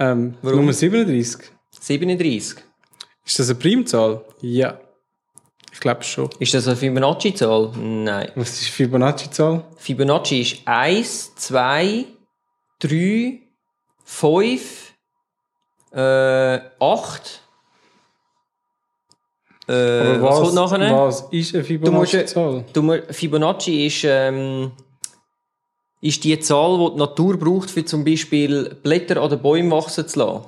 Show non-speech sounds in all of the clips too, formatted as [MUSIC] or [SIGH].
Ähm, Warum? Nummer 37. 37. Ist das eine Primzahl? Ja. Ich glaube schon. Ist das eine Fibonacci-Zahl? Nein. Was ist Fibonacci-Zahl? Fibonacci ist 1, 2, 3, 5, äh, 8. Äh, Aber was, kommt nachher? Was ist eine Du musst, Fibonacci-Zahl? Fibonacci ist, ähm, ist die Zahl, die die Natur braucht, für zum Beispiel Blätter an den Bäumen wachsen zu lassen.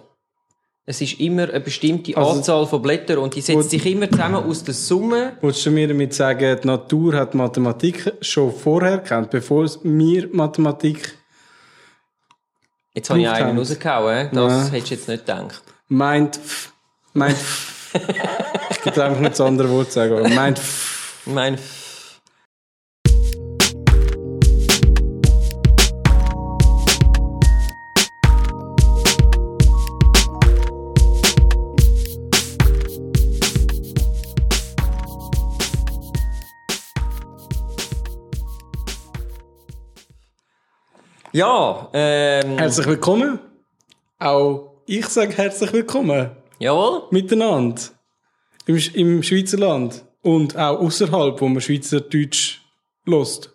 Es ist immer eine bestimmte Also- Anzahl von Blättern und die setzt sich immer zusammen aus der Summe. Wolltest du mir damit sagen, die Natur hat Mathematik schon vorher kennt, bevor wir Mathematik Jetzt habe ich einen rausgehauen, das Ja. hättest du jetzt nicht gedacht. meint, meint, [LAUGHS] ich könnte einfach nicht das andere Wort sagen, aber meint, f- ja, ähm, herzlich willkommen. Auch ich sage herzlich willkommen. jawohl. Miteinander. Im, im Schweizer Land. Und auch außerhalb, wo man Schweizerdeutsch lost.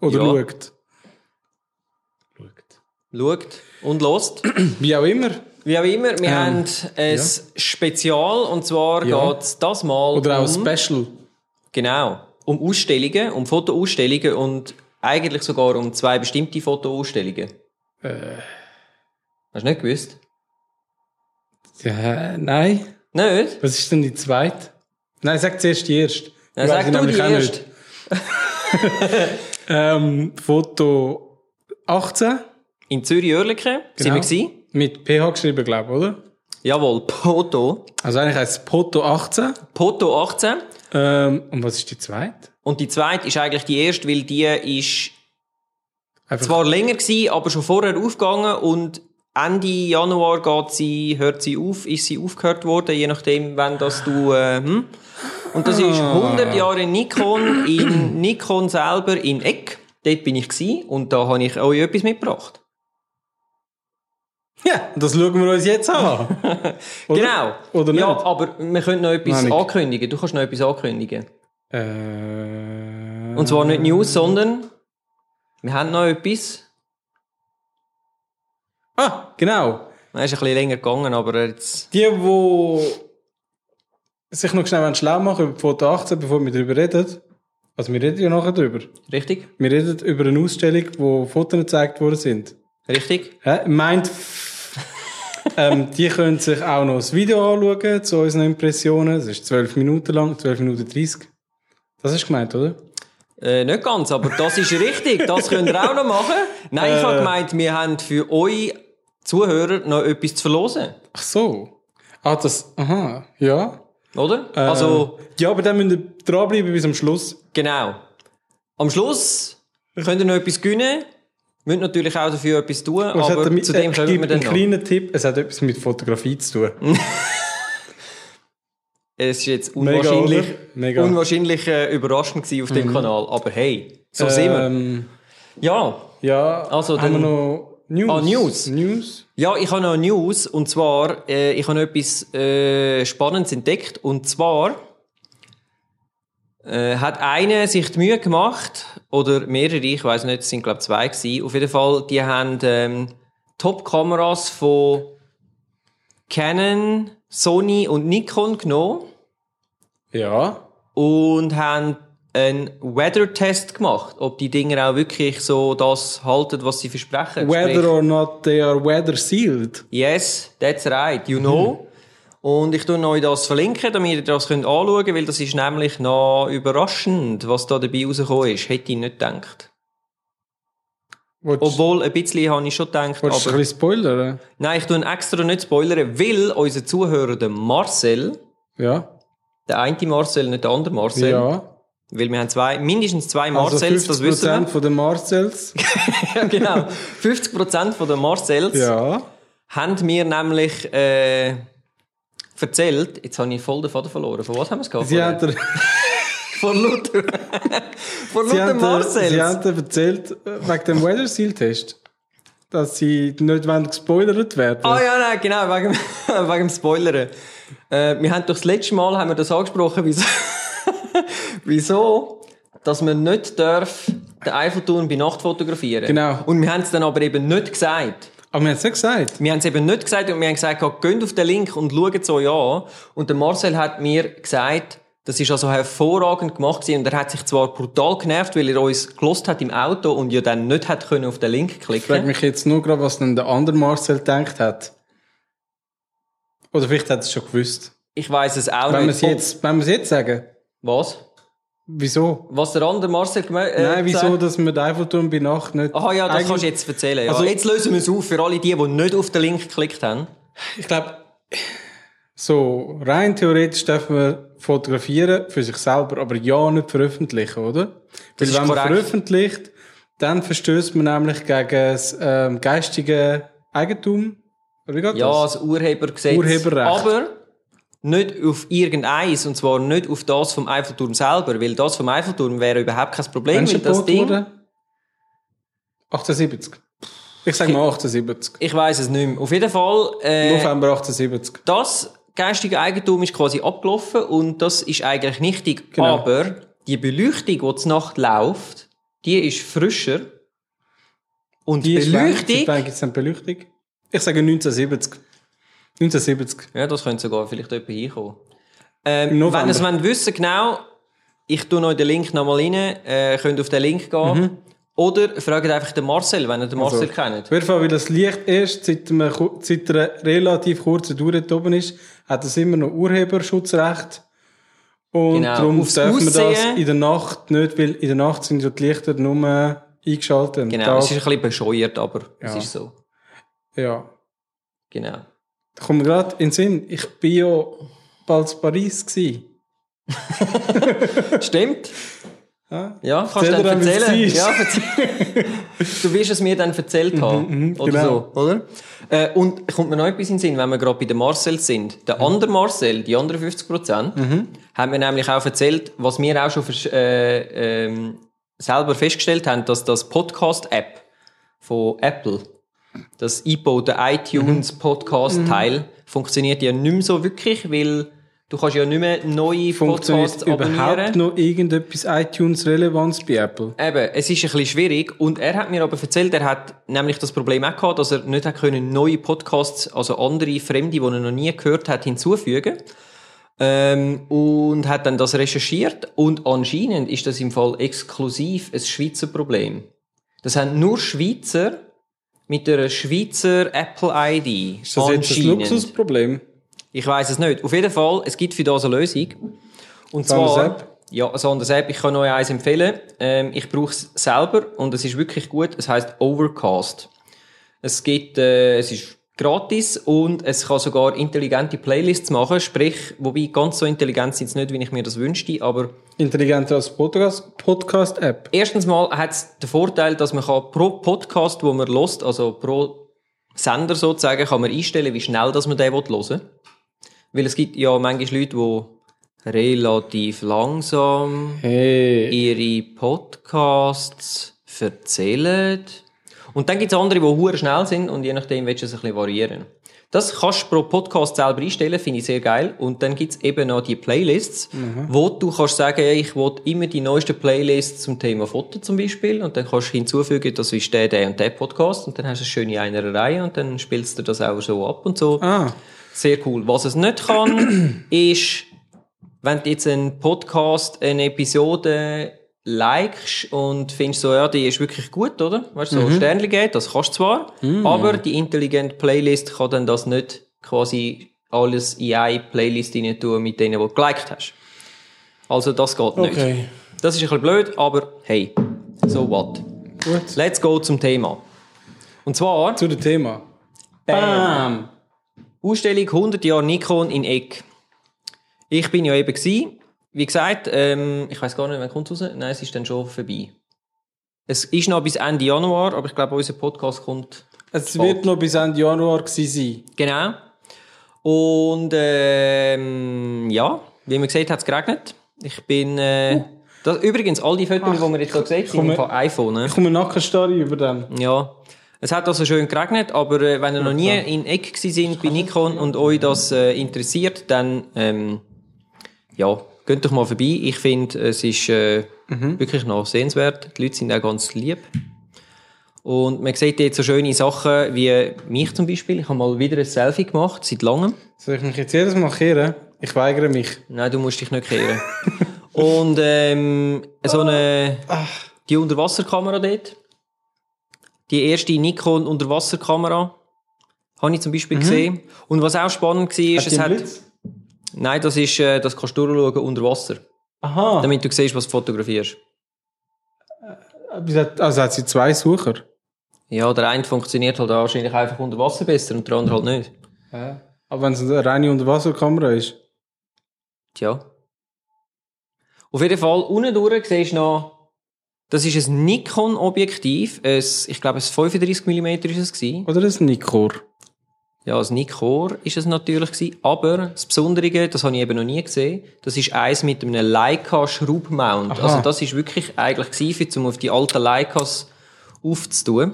Oder Ja. schaut. Schaut und lost. [CLEARS THROAT] Wie auch immer. Wie auch immer, wir Ähm, haben ein Spezial und zwar Ja. geht es das mal Oder auch um, Special. genau, um Ausstellungen, um Fotoausstellungen und eigentlich sogar um zwei bestimmte Fotoausstellungen. Äh. Hast du nicht gewusst? Ja, nein. Nicht? Was ist denn die zweite? Nein, sag zuerst die erste. Ich weiss sag du nämlich die auch nicht. erst. [LAUGHS] Ähm, Foto 18. In Zürich-Oerlikon sind wir Genau. Mit PH geschrieben, glaube ich, oder? Jawohl, Poto. Also eigentlich heisst es Foto 18. Poto 18. Ähm, und was ist die zweite? Und die zweite ist eigentlich die erste, weil die ist Einfach zwar länger gewesen, aber schon vorher aufgegangen und Ende Januar geht sie, hört sie auf, ist sie aufgehört worden, je nachdem, wenn das du, äh, hm? Und das ist Ah. 100 Jahre Nikon, in Nikon selber in Eck. Dort bin ich gewesen und da habe ich euch etwas mitgebracht. Ja, das schauen wir uns jetzt an. [LAUGHS] Oder? Genau. Oder nicht? Ja, aber wir können noch etwas Nein, ankündigen. Du kannst noch etwas ankündigen. Äh, Und zwar nicht News, sondern wir haben noch etwas. Ah, genau. Es ist ein bisschen länger gegangen, aber jetzt... Die, die sich noch schnell schlau machen über Foto 18, bevor wir darüber reden. Also wir reden ja nachher darüber. Richtig? Wir reden über eine Ausstellung, wo Fotos gezeigt worden sind. Richtig? Hä? Meint, ähm, die können sich auch noch das Video anschauen zu unseren Impressionen. Das ist 12 Minuten lang, 12 Minuten 30. Das ist gemeint, oder? Äh, nicht ganz, aber das ist richtig. Das könnt ihr auch noch machen. Nein, ich habe Äh. gemeint, wir haben für euch Zuhörer noch etwas zu verlosen. Ach so. Ah, das, aha, ja. Oder? Äh, Also, Ja, aber dann müsst ihr dranbleiben bis am Schluss. genau. Am Schluss könnt ihr noch etwas gewinnen. Müsst natürlich auch dafür etwas tun, Was aber damit, zu dem äh, kommen wir dann einen noch. kleinen Tipp, es hat etwas mit Fotografie zu tun. [LAUGHS] Es ist jetzt Mega, unwahrscheinlich, oder? Mega. unwahrscheinlich äh, überraschend gewesen auf dem Kanal. Aber hey, so sind wir. ähm, Ja, Ja, Also haben wir dann- noch News? Ah, News. News? Ja, ich habe noch News und zwar, äh, ich habe etwas äh, Spannendes entdeckt und zwar äh, hat einer sich die Mühe gemacht oder mehrere, ich weiß nicht, es sind glaube zwei gewesen. Auf jeden Fall, die haben ähm, Top-Kameras von Canon, Sony und Nikon genommen Ja. und haben einen Weather-Test gemacht, ob die Dinger auch wirklich so das halten, was sie versprechen. Sprich- Whether or not they are weather sealed. Yes, that's right, you know. Und ich tue euch das verlinken, damit ihr das könnt anschauen könnt, weil das ist nämlich noch überraschend, was da dabei rausgekommen ist. Hätte ich nicht gedacht. Willst, Obwohl, ein bisschen habe ich schon gedacht, willst du ein aber... bisschen spoilern? Nein, ich tue extra nicht spoilern, weil unser Zuhörer, der Marcel, Ja. der eine Marcel, nicht der andere Marcel, Ja. weil wir haben zwei, mindestens zwei Also Marcels, 50% das wissen wir. von den Marcells. [LAUGHS] Ja, genau. 50% von den Marcels Ja. haben mir nämlich äh, erzählt, jetzt habe ich voll den Faden verloren. Von was haben wir es gehabt? Sie haben dir, [LAUGHS] Von Luther. [LAUGHS] Von Luther haben dir, sie haben erzählt, äh, wegen dem Weather Seal Test. dass sie nicht wollen gespoilert werden. Ah ja, nein, genau, wegen, [LAUGHS] wegen dem Spoilern. Äh, wir haben doch das letzte Mal haben wir das angesprochen, wieso, wieso dass man nicht darf den Eiffelturm bei Nacht fotografieren. Genau. Und wir haben es dann aber eben nicht gesagt. Aber wir haben es nicht gesagt. Wir haben es eben nicht gesagt und wir haben gesagt, geht auf den Link und schaut es euch an. Und der Marcel hat mir gesagt, das ist also hervorragend gemacht gewesen. und er hat sich zwar brutal genervt, weil er uns gelost hat im Auto und ja dann nicht hat können auf den Link Ich frage klicken. mich jetzt nur gerade, was denn der andere Marcel gedacht hat. Oder vielleicht hat er es schon gewusst. Ich weiß es auch Wenn nicht. es jetzt, wenn wir es jetzt sagen. Was? Wieso? Was der andere Marcel gemeint äh, Nein, wieso, dass wir den Eiffelturm bei Nacht nicht... Aha, ja, das Eigentlich- kannst du jetzt erzählen. Ja. Also- jetzt lösen wir es auf für alle die, die nicht auf den Link geklickt haben. Ich glaube, so rein theoretisch dürfen wir fotografieren für sich selber, aber ja nicht veröffentlichen, oder? Das Weil wenn man korrekt. veröffentlicht, dann verstößt man nämlich gegen das ähm, geistige Eigentum. Oder wie geht Ja, das? das Urhebergesetz. Urheberrecht. Aber nicht auf irgendeins, und zwar nicht auf das vom Eiffelturm selber, weil das vom Eiffelturm wäre überhaupt kein Problem, weil das Ding, worden? 78. Ich sage mal 78. ich weiß es nicht mehr. Auf jeden Fall, äh, November 78. das geistige Eigentum ist quasi abgelaufen und das ist eigentlich nichtig. Genau. Aber die Beleuchtung, die zur Nacht läuft, die ist frischer. Und die ist wann? Beleuchtung, Seit wann gibt's denn Beleuchtung? Ich sage 1970. 1970. Ja, das könnte sogar vielleicht jemand hinkommen. Ähm, wenn ihr es wollt wissen genau, ich tue euch den Link nochmal rein, äh, könnt auf den Link gehen. Mhm. Oder fragt einfach den Marcel, wenn ihr den Marcel Also, kennt. Auf jeden Fall, weil das Licht erst seit, einem, seit einer relativ kurzen Dauer dort oben ist, hat es immer noch Urheberschutzrecht. Und Genau. darum Aufs dürfen wir das in der Nacht nicht, weil in der Nacht sind ja die Lichter nur eingeschaltet. Genau, es ist ein bisschen bescheuert, aber es Ja. ist so. Ja. Genau. Da kommt mir gerade in den Sinn, ich bin ja bald in Paris gewesen. [LAUGHS] Stimmt? Ja? Ja, kannst du dann erzählen. Ja, [LAUGHS] du wirst es mir dann erzählt haben. oder genau. so, oder? Äh, und kommt mir noch etwas in den Sinn, wenn wir gerade bei den Marcel sind. Mhm. Der andere Marcel, die anderen 50 Prozent, haben mir nämlich auch erzählt, was wir auch schon äh, ähm, selber festgestellt haben, dass das Podcast-App von Apple, das iPod, der Mhm. iTunes Podcast-Teil, funktioniert ja nicht mehr so wirklich, weil du kannst ja nicht mehr neue Funktioniert Podcasts überhaupt abonnieren. noch irgendetwas iTunes-Relevanz bei Apple? Eben, es ist ein bisschen schwierig. Und er hat mir aber erzählt, er hat nämlich das Problem auch gehabt, dass er nicht hat können neue Podcasts, also andere Fremde, die er noch nie gehört hat, hinzufügen. Ähm, und hat dann das recherchiert. Und anscheinend ist das im Fall exklusiv ein Schweizer Problem. Das haben nur Schweizer mit einer Schweizer Apple-ID. Ist das jetzt ein Luxusproblem? Ich weiß es nicht. Auf jeden Fall, es gibt für das eine Lösung. Und Eine zwar, App? ja, eine andere App. Ich kann euch eins empfehlen. Ähm, ich brauche es selber und es ist wirklich gut. Es heißt Overcast. Es gibt, äh, es ist gratis und es kann sogar intelligente Playlists machen. Sprich, wobei ganz so intelligent sind sie nicht, wie ich mir das wünschte, aber Intelligenter als Podcast- Podcast-App. Erstens mal hat es den Vorteil, dass man kann pro Podcast, wo man lost, also pro Sender sozusagen, kann man einstellen, wie schnell dass man den hören will. Weil es gibt ja manchmal Leute, die relativ langsam Hey. ihre Podcasts erzählen. Und dann gibt es andere, die hure schnell sind und je nachdem willst du es ein bisschen variieren. Das kannst du pro Podcast selber einstellen, finde ich sehr geil. Und dann gibt es eben noch die Playlists, wo du kannst sagen, ich will immer die neuesten Playlists zum Thema Foto zum Beispiel. Und dann kannst du hinzufügen, das ist der, der und der Podcast. Und dann hast du eine schöne eine Reihe und dann spielst du das auch so ab und so. Ah, Sehr cool. Was es nicht kann, [CLEARS THROAT] ist, wenn du jetzt einen Podcast, eine Episode likest und findest so, ja, die ist wirklich gut, oder? Weißt du, so Sternchen geht, das kannst du zwar, aber die intelligente Playlist kann dann das nicht quasi alles in eine Playlist rein tun mit denen, die du geliked hast. Also das geht nicht. okay. Das ist ein bisschen blöd, aber hey, so what. Gut. Let's go zum Thema. Und zwar Zu dem Thema. Bam. Ausstellung 100 Jahre Nikon in Eck. Ich bin ja eben. Wie gesagt, ähm, ich weiß gar nicht, wann kommt raus? Nein, es ist dann schon vorbei. Es ist noch bis Ende Januar, aber ich glaube, unser Podcast kommt Es Bald. wird noch bis Ende Januar sein. Genau. Und ähm, ja, wie man sieht, hat es geregnet. Ich bin. Äh, das, übrigens, all die Fotos, die wir jetzt hier gesehen haben, sind von iPhone. Ne? Ich komme Nackenstarre über dem. Ja. Es hat also schön geregnet, aber äh, wenn ihr noch nie in Eck sind bei Nikon und euch das äh, interessiert, dann ähm, ja, geht doch mal vorbei. Ich finde, es ist äh, wirklich noch sehenswert. Die Leute sind auch ganz lieb. Und man sieht jetzt so schöne Sachen wie mich zum Beispiel. Ich habe mal wieder ein Selfie gemacht, seit langem. Soll ich mich jetzt jedes Mal kehren? Ich weigere mich. Nein, du musst dich nicht kehren. [LAUGHS] und ähm, so eine die Unterwasserkamera dort. Die erste Nikon Unterwasserkamera habe ich zum Beispiel gesehen. Und was auch spannend war, ist, es hat... Nein, das ist, äh, das kannst du durchschauen unter Wasser. Aha. Damit du siehst, was du fotografierst. Also hat sie zwei Sucher. Ja, der eine funktioniert halt wahrscheinlich einfach unter Wasser besser und der andere halt nicht. Ja. Aber wenn es eine reine Unterwasserkamera ist. Tja. Auf jeden Fall, unten durch siehst du noch, das ist ein Nikon-Objektiv. Ich glaube, ein 35 mm ist es gewesen. Oder ein Nikkor. Ja, ein Nikon ist es natürlich gewesen. Aber das Besondere, das habe ich eben noch nie gesehen, das ist eins mit einem Leica-Schraubmount. Aha. Also das ist wirklich eigentlich gewesen, um auf die alten Leicas aufzutun.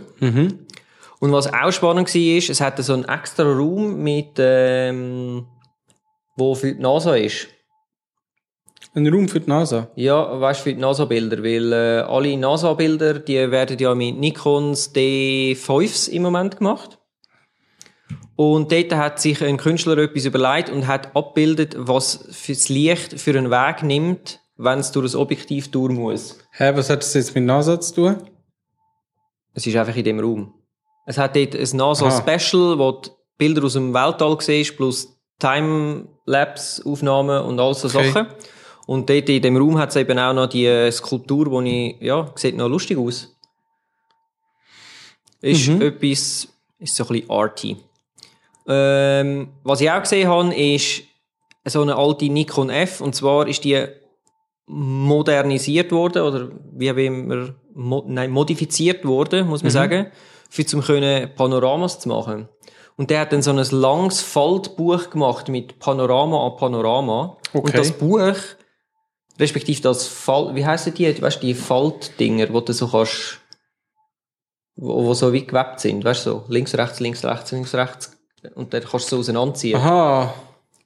Und was auch spannend war, ist, es hatte so einen extra Raum mit, ähm, wo für die NASA ist. Ein Raum für die NASA. Ja, weißt du, für die NASA-Bilder, weil äh, alle NASA-Bilder, die werden ja mit Nikons D5s im Moment gemacht. Und dort hat sich ein Künstler etwas überlegt und hat abgebildet, was fürs Licht für einen Weg nimmt, wenn es durch das Objektiv durch muss. Hä, was hat das jetzt mit NASA zu tun? Es ist einfach in dem Raum. Es hat dort ein NASA-Special, wo du Bilder aus dem Weltall siehst, plus Timelapse-Aufnahmen und all so Okay. Sachen. Und dort in dem Raum hat es eben auch noch die äh, Skulptur, wo ich, ja, sieht noch lustig aus. Ist etwas, ist so ein bisschen arty. Ähm, was ich auch gesehen habe, ist so eine alte Nikon F, und zwar ist die modernisiert worden, oder wie immer, mo nein, modifiziert worden, muss man sagen, für zum können Panoramas zu machen. Und der hat dann so ein langes Faltbuch gemacht mit Panorama an Panorama. Und Okay. das Buch, respektive das Fall, wie heissen die, weißt du, die Faltdinger, wo du so kannst, wo, wo so wie gewebt sind, weißt du, so, links, rechts, links, rechts, links, rechts, und dann kannst du so auseinanderziehen. Aha.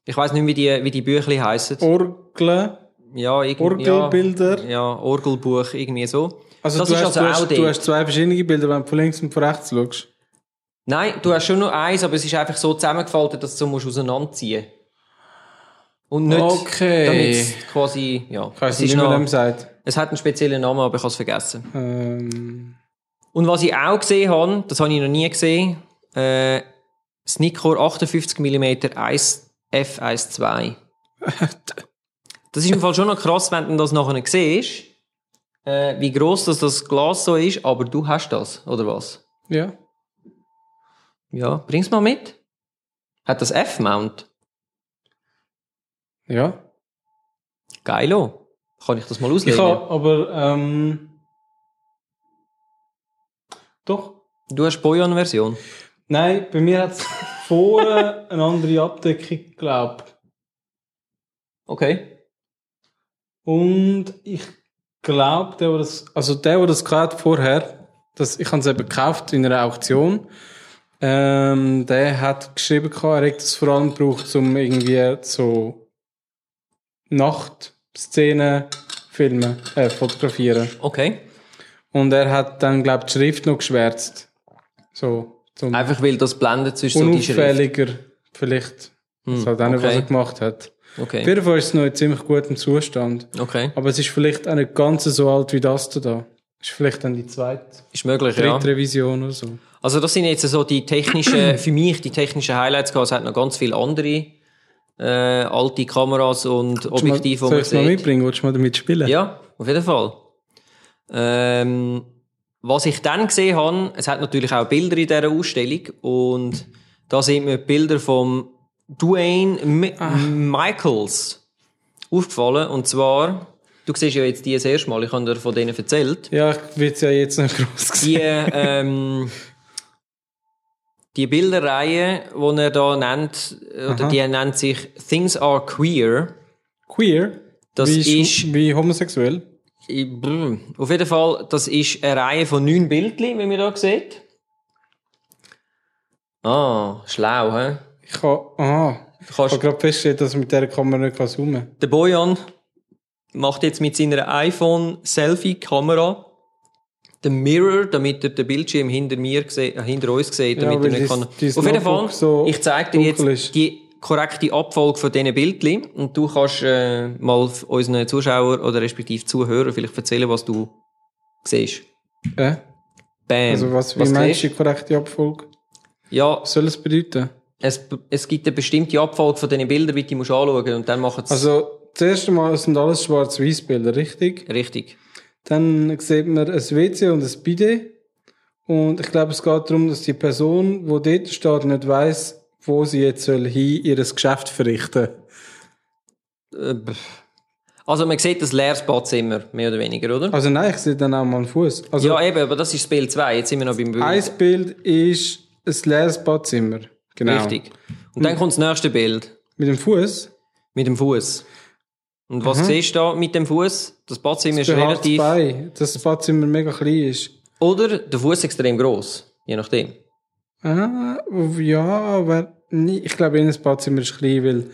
Ich weiss nicht, wie die, wie die Büchli heissen. Orgeln. Ja, irgendwie. Orgelbilder. Ja, ja, Orgelbuch, irgendwie so. Also, das du, ist hast, also du, auch hast, du hast zwei verschiedene Bilder, wenn du von links und von rechts schaust. Nein, du hast schon nur eins, aber es ist einfach so zusammengefaltet, dass du so musst auseinanderziehen Und nicht, Okay. damit es quasi, ja. Ich es, nicht, noch, dem sagt. es hat einen speziellen Namen, aber ich habe es vergessen. Ähm, Und was ich auch gesehen habe, das habe ich noch nie gesehen, äh, das Nikkor 58 mm 1 F12. Das ist im Fall schon noch krass, wenn du das nachher siehst, äh, wie gross das, das Glas so ist, aber du hast das, oder was? ja. Ja, bring's mal mit. Hat das F-Mount? Ja. Geilo. Kann ich das mal Ich auslegen? habe aber, ähm, doch. Du hast Boyan-Version. Nein, bei mir hat es [LAUGHS] vorne eine andere Abdeckung, glaube Okay. Und ich glaube, der, der das, also der, der das gehabt vorher, das, ich habe es eben gekauft in einer Auktion, ähm, der hat geschrieben, er hat es vor allem gebraucht, um irgendwie so Nachtszenen filmen, äh, fotografieren. Okay. Und er hat dann, glaube ich, die Schrift noch geschwärzt. So, Einfach weil das blendet zwischen so die Schrift. vielleicht. Das halt auch nicht, was er gemacht hat. Auf Okay. jeden Fall ist es noch in ziemlich gutem Zustand. Okay. Aber es ist vielleicht auch nicht ganz so alt wie das da. Ist vielleicht dann die zweite, Ist möglich, dritte ja. Revision oder so. Also das sind jetzt so die technischen, [CLEARS THROAT] für mich die technischen Highlights gehabt. Es hat noch ganz viele andere äh, alte Kameras und Objektive, Soll die man ich es mal mitbringen? Willst du mal damit spielen? Ja, auf jeden Fall. Ähm, was ich dann gesehen habe, es hat natürlich auch Bilder in dieser Ausstellung und da sind mir Bilder vom Dwayne Mi Michaels aufgefallen und zwar, du siehst ja jetzt die das erste Mal, ich habe dir von denen erzählt, Ja, ich will es ja jetzt nicht groß die, sehen. ähm, die Bilderreihe, die er da nennt, oder die nennt sich Things Are Queer. Queer? Das wie, ist- wie homosexuell? Ich- brr. Auf jeden Fall, das ist eine Reihe von neun Bildchen, wie man da sieht. Ah, schlau, hä? Ich kann, aha. Du Ich kannst, habe gerade festgestellt, dass ich mit dieser Kamera nicht kann zoomen kann. der Bojan macht jetzt mit seiner iPhone-Selfie-Kamera den Mirror, damit er den Bildschirm hinter mir äh, hinter uns sieht, Ja, damit weil er nicht kann. Auf jeden Fall, so ich zeige dir jetzt die korrekte Abfolge von diesen Bildchen und du kannst äh, mal unseren Zuschauern oder respektive Zuhörern vielleicht erzählen, was du siehst. Äh? Bam. Also was, wie meinst du die korrekte Abfolge? Ja, Was soll es bedeuten? es, es gibt eine bestimmte Abfolge von diesen Bildern, wie du musst anschauen und dann machen Also, das erste Mal sind alles Schwarz-Weiß-Bilder, richtig? richtig. Dann sieht man ein WC und ein Bidet. Und ich glaube, es geht darum, dass die Person, die dort steht, nicht weiss, wo sie jetzt soll hin ihr Geschäft verrichten Äh. Also man sieht das leeres Badzimmer, mehr oder weniger, oder? Also nein, ich sehe dann auch mal einen Fuß. Also ja, eben, aber das ist das Bild 2. Jetzt sind wir noch beim Bild. ein Bild ist ein leeres Badzimmer. Genau. Richtig. Und dann kommt das nächste Bild Mit dem Fuß. mit dem Fuß. Und was siehst du da mit dem Fuß? Das Badzimmer ist Behaart relativ. bei, dass das Badzimmer mega klein ist. Oder der Fuß extrem groß, je nachdem. Ah, ja, aber nie, ich glaube, in ein Badzimmer ist klein, weil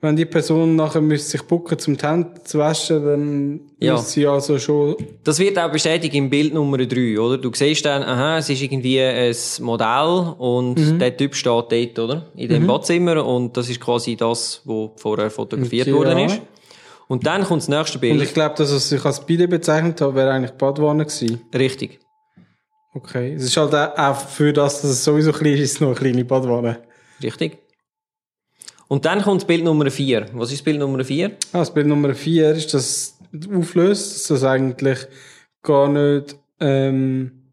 wenn die Person nachher müsste sich bucken, zum die Hände zu waschen, dann Ja. müsste sie also schon Das wird auch bestätigt im Bild Nummer 3, oder? Du siehst dann, aha, es ist irgendwie ein Modell und Mhm. der Typ steht dort, oder? In dem Badzimmer und das ist quasi das, was vorher fotografiert Okay, worden ja. ist. Und dann kommt das nächste Und Bild. ich glaube, dass es sich als Bide bezeichnet hat, wäre eigentlich Badwanne gewesen. Richtig. Okay. Es ist halt auch- für das, dass es sowieso klein ist, ist es noch eine kleine Badwanne. Richtig. Und dann kommt das Bild Nummer 4. Was ist das Bild Nummer 4? Ah, das Bild Nummer 4 ist, dass auflöst, dass das eigentlich gar nicht ähm,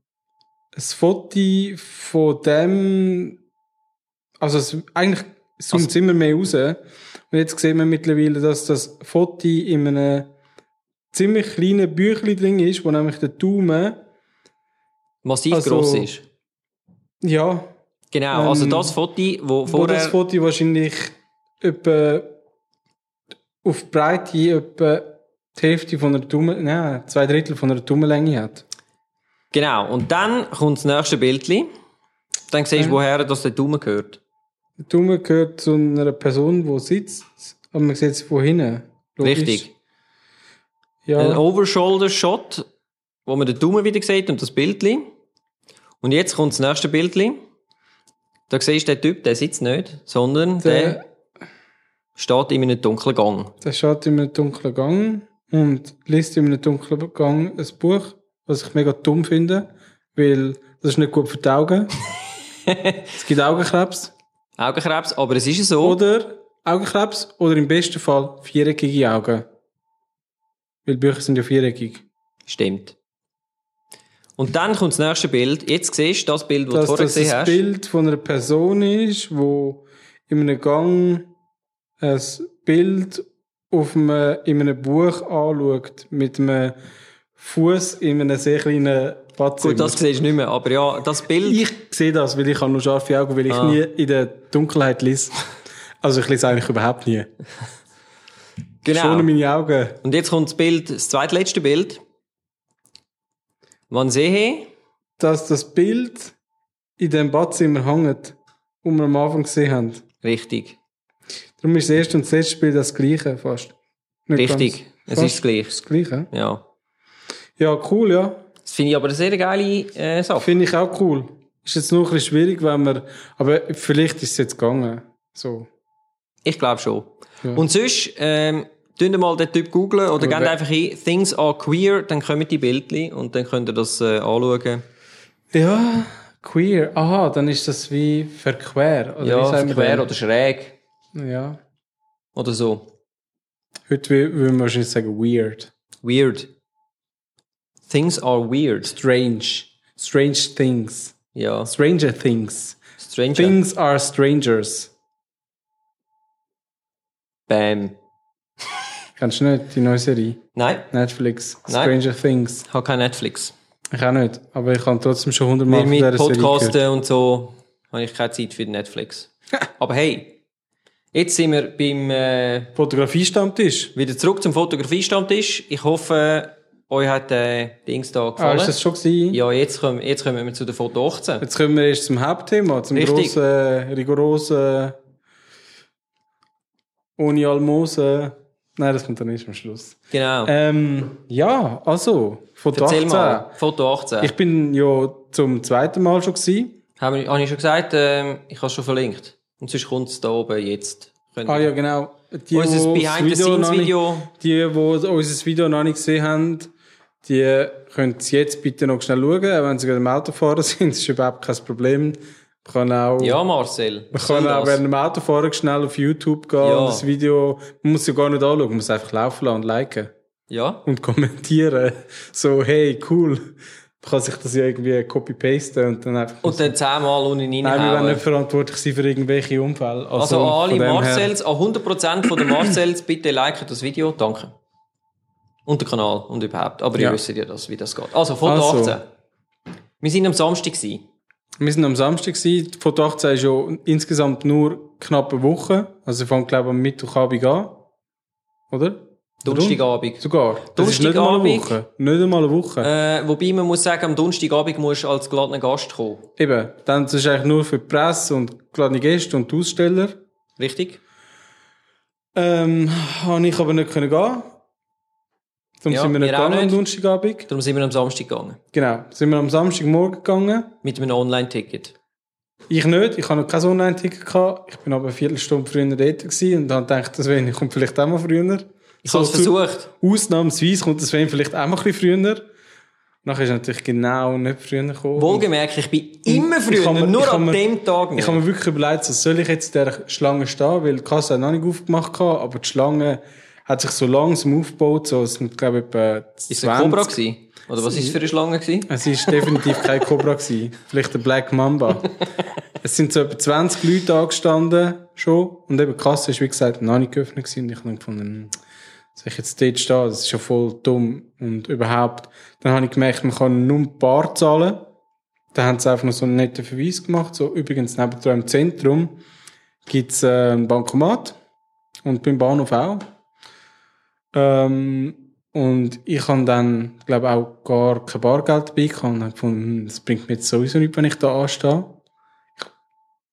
ein Foto von dem, also es, eigentlich zoomt es immer mehr raus. Und jetzt sehen wir mittlerweile, dass das Foto in einem ziemlich kleinen Büchlein drin ist, wo nämlich der Daumen, Massiv Also- gross ist. ja, Genau, also Ähm, das Foto, wo wo das vorher... Foto wahrscheinlich etwa auf Breite etwa die Hälfte von einer Daumen, nein, zwei Drittel von einer Daumenlänge hat. Genau, und dann kommt das nächste Bildchen. Dann siehst du, woher das der Daumen gehört. Der Daumen gehört zu einer Person, die sitzt, aber man sieht sie von hinten. Logisch. Richtig. Ein Ja, Overshoulder-Shot, wo man den Daumen wieder sieht und das Bildchen. Und jetzt kommt das nächste Bildchen. Da siehst du den Typ, der sitzt nicht, sondern der, der, steht in einem dunklen Gang. der steht in einem dunklen Gang und liest in einem dunklen Gang ein Buch, was ich mega dumm finde, weil das ist nicht gut für die Augen. [LAUGHS] es gibt Augenkrebs. Augenkrebs, aber es ist ja so. Oder Augenkrebs oder im besten Fall viereckige Augen. Weil Bücher sind ja viereckig. Stimmt. Und dann kommt das nächste Bild. Jetzt siehst du das Bild, das du vorher das gesehen hast. Bild von einer Person ist, wo in einem Gang ein Bild auf einem, in einem Buch anschaut, mit einem Fuß in einem sehr kleinen Badzimmer. Gut, das siehst du nicht mehr, aber ja, das Bild. ich sehe das, weil ich habe nur scharfe Augen, weil ich Ah. nie in der Dunkelheit lese. [LAUGHS] Also ich lese eigentlich überhaupt nie. genau. Schon meine Augen. Und jetzt kommt das Bild, das zweitletzte Bild. Man sehe, dass das Bild in dem Badzimmer hängt, wo wir am Anfang gesehen haben. richtig, Darum ist das erste und das letzte Bild das gleiche fast. Nicht richtig. Es fast ist das Gleiche. Das gleiche. Ja. Ja, cool, ja. Das finde ich aber eine sehr geile äh, Sache. Finde ich auch cool. Ist jetzt noch ein bisschen schwierig, wenn man, aber vielleicht ist es jetzt gegangen. So. Ich glaube schon. Ja. Und sonst, ähm, tun mal den Typ googlen oder gebt wer- einfach ein, Things are queer, dann kommen die Bildchen und dann könnt ihr das äh, anschauen. Ja, queer. Aha, dann ist das wie verquer. Oder ja, sagen wir quer denn? oder schräg Ja. oder so. Heute wü- würden wir wahrscheinlich sagen weird. Weird. Things are weird. Strange. Strange things. Ja, Stranger things. stranger. Things are strangers. Bam. Kennst du nicht die neue Serie? Nein, Netflix. Nein. Stranger Things. ich habe kein Netflix. Ich auch nicht. Aber ich habe trotzdem schon hundertmal von dieser Serie gehört. Podcasten und so habe ich keine Zeit für Netflix. [LAUGHS] Aber hey, jetzt sind wir beim äh, Fotografie-Stammtisch. wieder zurück zum Fotografiestammtisch. Ich hoffe, euch hat der Dings da Ah, gefallen. ist das schon gewesen? ja, jetzt kommen, jetzt kommen wir zu der Foto 18. Jetzt kommen wir erst zum Hauptthema, zum Richtig. grossen, rigorosen, ohne Almosen. Nein, das kommt dann erst am Schluss. Genau. Ähm, ja, also, von Erzähl 18. mal. Foto 18. Ich bin ja zum zweiten Mal schon gewesen. Habe ich, habe ich schon gesagt, ähm, ich habe es schon verlinkt. Und sonst kommt es da oben jetzt. Könnt Ah ja, genau. Die, Unser wo das Behind the Video Scenes noch nicht- Video. Die, die unser Video noch nicht gesehen haben, die können es jetzt bitte noch schnell schauen, wenn sie gerade im Autofahren [LAUGHS] sind. Das ist überhaupt kein Problem. Man kann auch, Ja, Marcel. man kann auch während dem Autofahren schnell auf YouTube gehen Ja. und das Video, man muss ja gar nicht anschauen, man muss einfach laufen lassen und liken Ja. und kommentieren. [LAUGHS] So, hey, cool. Man kann sich das ja irgendwie copy-pasten und dann einfach... Und dann zehnmal unten Nein, wir reinhauen. nicht verantwortlich sein für irgendwelche Unfälle. Also an alle Marcells, an 100% von den Marcells, [LAUGHS] bitte liken das Video. Danke. Und den Kanal und überhaupt. Aber Ja. ihr wisst ja das, wie das geht. Also, Foto Also. 18. Wir sind am Samstag gewesen. Wir sind am Samstag gewesen. Die Foto 18 ist ja insgesamt nur knapp eine Woche. Also, ich fange, glaube ich, am Mittwochabend an. Oder? Donnerstagabend. Sogar. Das ist nicht einmal eine. Woche. Nicht einmal eine Woche. Äh, wobei man muss sagen, am Donnerstagabend musst du als geladener Gast kommen. Eben. Dann, ist eigentlich nur für die Presse und geladene Gäste und die Aussteller. Richtig? Ähm, habe ich aber nicht können gehen. Darum Ja, sind wir nicht gegangen am. Donnerstagabend. Darum sind wir am Samstag gegangen. Genau. Sind wir am Samstagmorgen gegangen. Mit einem Online-Ticket. Ich nicht, ich habe noch kein Online-Ticket gehabt. Ich bin aber eine Viertelstunde früher dort gewesen und habe gedacht, das Sven kommt vielleicht auch mal früher. Ich habe es versucht. Ausnahmsweise kommt das Sven vielleicht auch mal ein bisschen früher. Nachher ist er natürlich genau nicht früher gekommen. Wohlgemerkt, ich bin immer Ich früher, mir- nur ich an dem Tag Ich nicht. habe mir wirklich überlegt, so soll ich jetzt in dieser Schlange stehen, weil die Kasse hat noch nicht aufgemacht aber die Schlange hat sich so langsam aufgebaut, so, es sind, glaube ich, etwa Ist es ein Cobra gewesen? Oder was ist es für eine Schlange gewesen? Es ist definitiv [LAUGHS] kein Cobra gewesen. Vielleicht ein Black Mamba. es sind so etwa 20 Leute angestanden, schon. Und eben die Kasse ist, wie gesagt, noch nicht geöffnet gewesen. Und ich habe dann gefunden, hm, soll ich jetzt dort stehen? Das ist ja voll dumm. Und überhaupt. Dann habe ich gemerkt, man kann nur ein Bar zahlen. Da haben sie einfach noch so einen netten Verweis gemacht. So, übrigens, neben im Zentrum gibt's äh, ein Bankomat. Und beim Bahnhof auch. Ähm, und ich habe dann, glaube auch gar kein Bargeld dabei gehabt und habe gefunden, hm, das bringt mir jetzt sowieso nichts, wenn ich da anstehe. Ich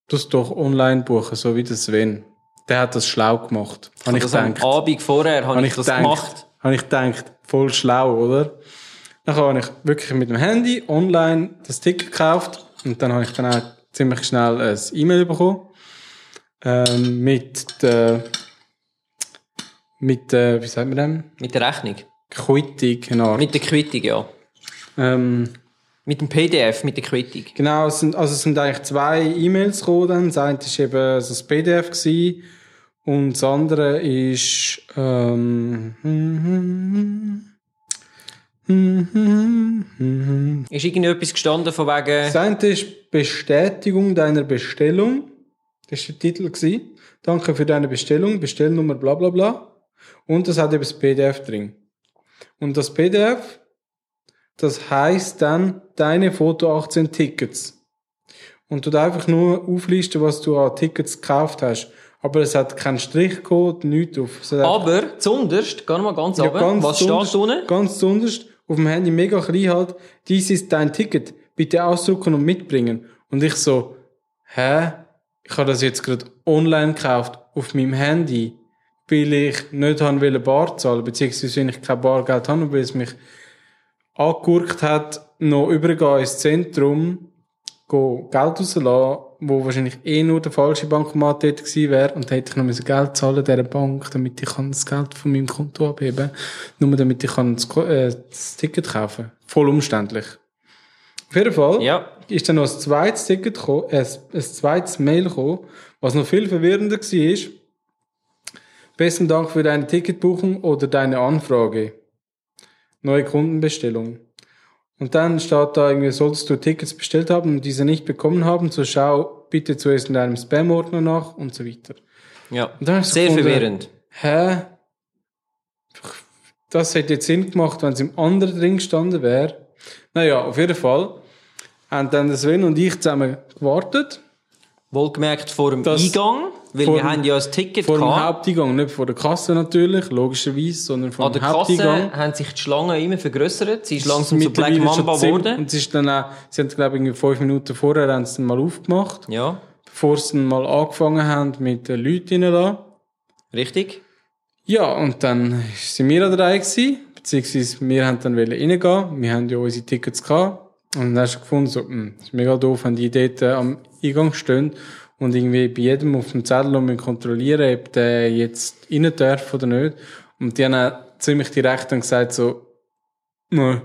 das doch online buchen, so wie der Sven. Der hat das schlau gemacht. Habe ich das am gedacht. Abend vorher Habe ich ich das gedacht. gemacht. Habe ich gedacht, voll schlau, oder? Dann habe ich wirklich mit dem Handy online das Ticket gekauft und dann habe ich dann auch ziemlich schnell ein E-Mail bekommen ähm, mit der mit der, wie sagt man dem? Mit der Rechnung. Quittung, genau. Mit der Quittung, ja. Ähm, Mit dem PDF, mit der Quittung. genau, es sind, also es sind eigentlich zwei E-Mails gekommen. Das eine war eben so das PDF gewesen, und das andere ist ähm, Ist irgendetwas gestanden von wegen, Das eine ist Bestätigung deiner Bestellung. Das war der Titel. Gewesen. Danke für deine Bestellung, Bestellnummer bla bla bla. Und das hat eben das PDF drin. Und das PDF, das heißt dann deine Foto 18 Tickets. Und du einfach nur auflisten, was du an Tickets gekauft hast. Aber es hat keinen Strichcode, nichts einfach- aber zunderst, geh mal ganz ja, runter, was steht zuunterst- unten? Ganz zuunterst, auf dem Handy mega klein halt, dies ist dein Ticket, bitte ausdrucken und mitbringen. Und ich so, hä? Ich habe das jetzt gerade online gekauft, auf meinem Handy, weil ich nicht haben will Bar zahlen, beziehungsweise wenn ich kein Bargeld habe, weil es mich angegurkt hat, noch übergehen ins Zentrum, Geld rauslassen, wo wahrscheinlich eh nur der falsche Bankomat dort gewesen wäre und dann hätte ich noch müssen Geld zahlen dieser Bank, damit ich kann das Geld von meinem Konto abheben nur damit ich kann das, äh, das Ticket kaufen Voll umständlich. Auf jeden Fall Ja. ist dann noch ein zweites Ticket gekommen, äh, ein zweites Mail gekommen, was noch viel verwirrender war. Besten Dank für deine Ticketbuchung oder deine Anfrage. Neue Kundenbestellung. Und dann steht da irgendwie, solltest du Tickets bestellt haben und diese nicht bekommen haben, so schau bitte zuerst in deinem Spam-Ordner nach und so weiter. Ja. Und Sehr gefunden, verwirrend. Hä? Das hätte jetzt Sinn gemacht, wenn es im anderen drin gestanden wäre. Naja, auf jeden Fall haben dann Sven und ich zusammen gewartet. Wohlgemerkt vor dem Eingang. Weil Vor wir dem- haben ja ein Ticket Vor dem gehabt. Haupteingang, nicht vor der Kasse natürlich, logischerweise, sondern vor An dem der Kasse Haupteingang. haben sich die Schlangen immer vergrößert. Sie ist langsam zu Black Mamba geworden. Und es ist dann auch, sie haben, glaube ich, fünf Minuten vorher haben sie dann mal aufgemacht, Ja, bevor sie dann mal angefangen haben mit den Leuten da. richtig. Ja, und dann sind wir an der Reihe gewesen, beziehungsweise wir haben dann reingehen. Wir haben ja unsere Tickets gehabt. Und dann hast du gefunden, so, hm, das ist mega doof, wenn die dort am Eingang stehen und irgendwie bei jedem auf dem Zettel müssen kontrollieren, ob der jetzt rein darf oder nicht. Und die haben auch ziemlich direkt dann gesagt, so, nein,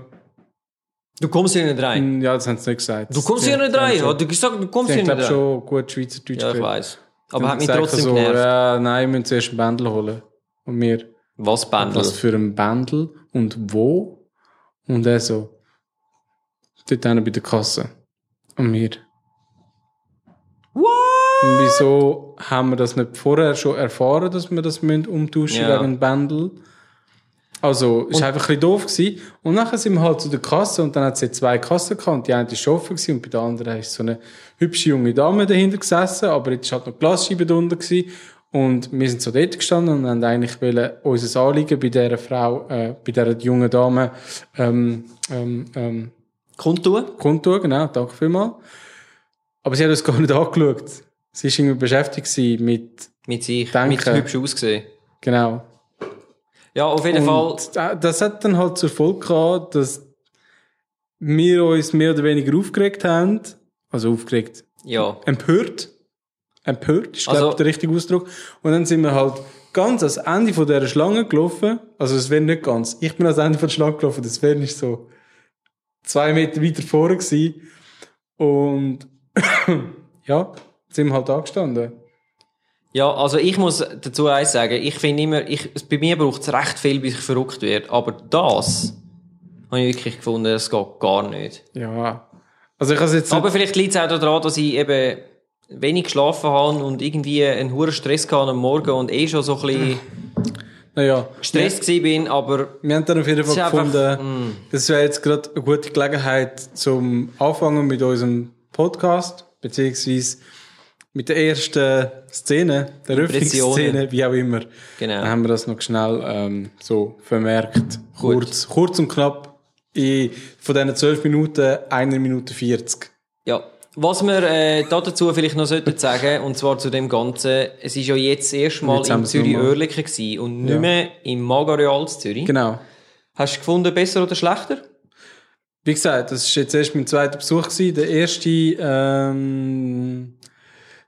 Du kommst hier nicht rein. Hm, ja, das haben sie nicht gesagt. Du kommst hier nicht rein. Hat du gesagt, du kommst hier nicht glaube rein? schon gut Schweizerdeutsch Ja, ich. Die Aber hat mich trotzdem so, genervt. Ja, nein, wir müssen zuerst ein Bändel holen. Und wir, Was, Bändel? was für ein Bändel und wo? Und er so, dort hinten bei der Kasse. Und wir. Und wieso haben wir das nicht vorher schon erfahren, dass wir das müssen umtauschen Ja. wegen Bändel? Also, es war einfach ein bisschen doof. Gewesen. Und nachher sind wir halt zu der Kasse und dann hat sie zwei Kassen gehabt die eine war offen gewesen und bei der anderen ist so eine hübsche junge Dame dahinter gesessen, aber jetzt war halt noch Glasscheibe drunter gewesen. Und wir sind so dort gestanden und haben eigentlich wollen unser Anliegen bei dieser Frau, äh, bei dieser jungen Dame, ähm, ähm, ähm, Kundtun? kundtun, genau, danke vielmals. Aber sie hat uns gar nicht angeschaut. Sie war irgendwie beschäftigt mit, Mit sich. Danke. Mit hübsch ausgesehen. genau. Ja, auf jeden Fall. Und da- das hat dann halt zur Folge gehabt, dass wir uns mehr oder weniger aufgeregt haben. Also aufgeregt. Ja. Empört. Empört ist, Also- glaube ich, der richtige Ausdruck. Und dann sind wir halt ganz ans Ende von dieser Schlange gelaufen. Also es wäre nicht ganz. Ich bin ans Ende von der Schlange gelaufen. Das wäre nicht so zwei Meter weiter vorne gewesen. Und [COUGHS] ja, sind wir halt angestanden. Ja, also ich muss dazu eins sagen. Ich finde immer, ich, bei mir braucht es recht viel, bis ich verrückt werde. Aber das habe ich wirklich gefunden, das geht gar nicht. Ja. Also ich habe jetzt Aber vielleicht liegt es auch daran, dass ich eben wenig geschlafen habe und irgendwie einen hohen Stress hatte am Morgen und eh schon so ein bisschen naja, gestresst gewesen bin, aber Wir haben dann auf jeden Fall ist einfach- mm. gefunden, das wäre jetzt gerade eine gute Gelegenheit zum Anfangen mit unserem Podcast, beziehungsweise mit der ersten Szene, der Öffnungsszene, wie auch immer. Genau. Dann haben wir das noch schnell ähm, so vermerkt. Kurz, kurz und knapp. In, von diesen 12 Minuten, eine Minute 40. Ja. Was wir äh, da dazu vielleicht noch sollten sagen, und zwar zu dem Ganzen, es ist ja jetzt das erste Mal Jetzt haben in wir es Zürich nochmal. Oerlikon gewesen und nicht Ja. mehr im Magareal Zürich. Genau. Hast du gefunden, besser oder schlechter? Wie gesagt, das ist jetzt erst mein zweiter Besuch gewesen. Der erste, ähm,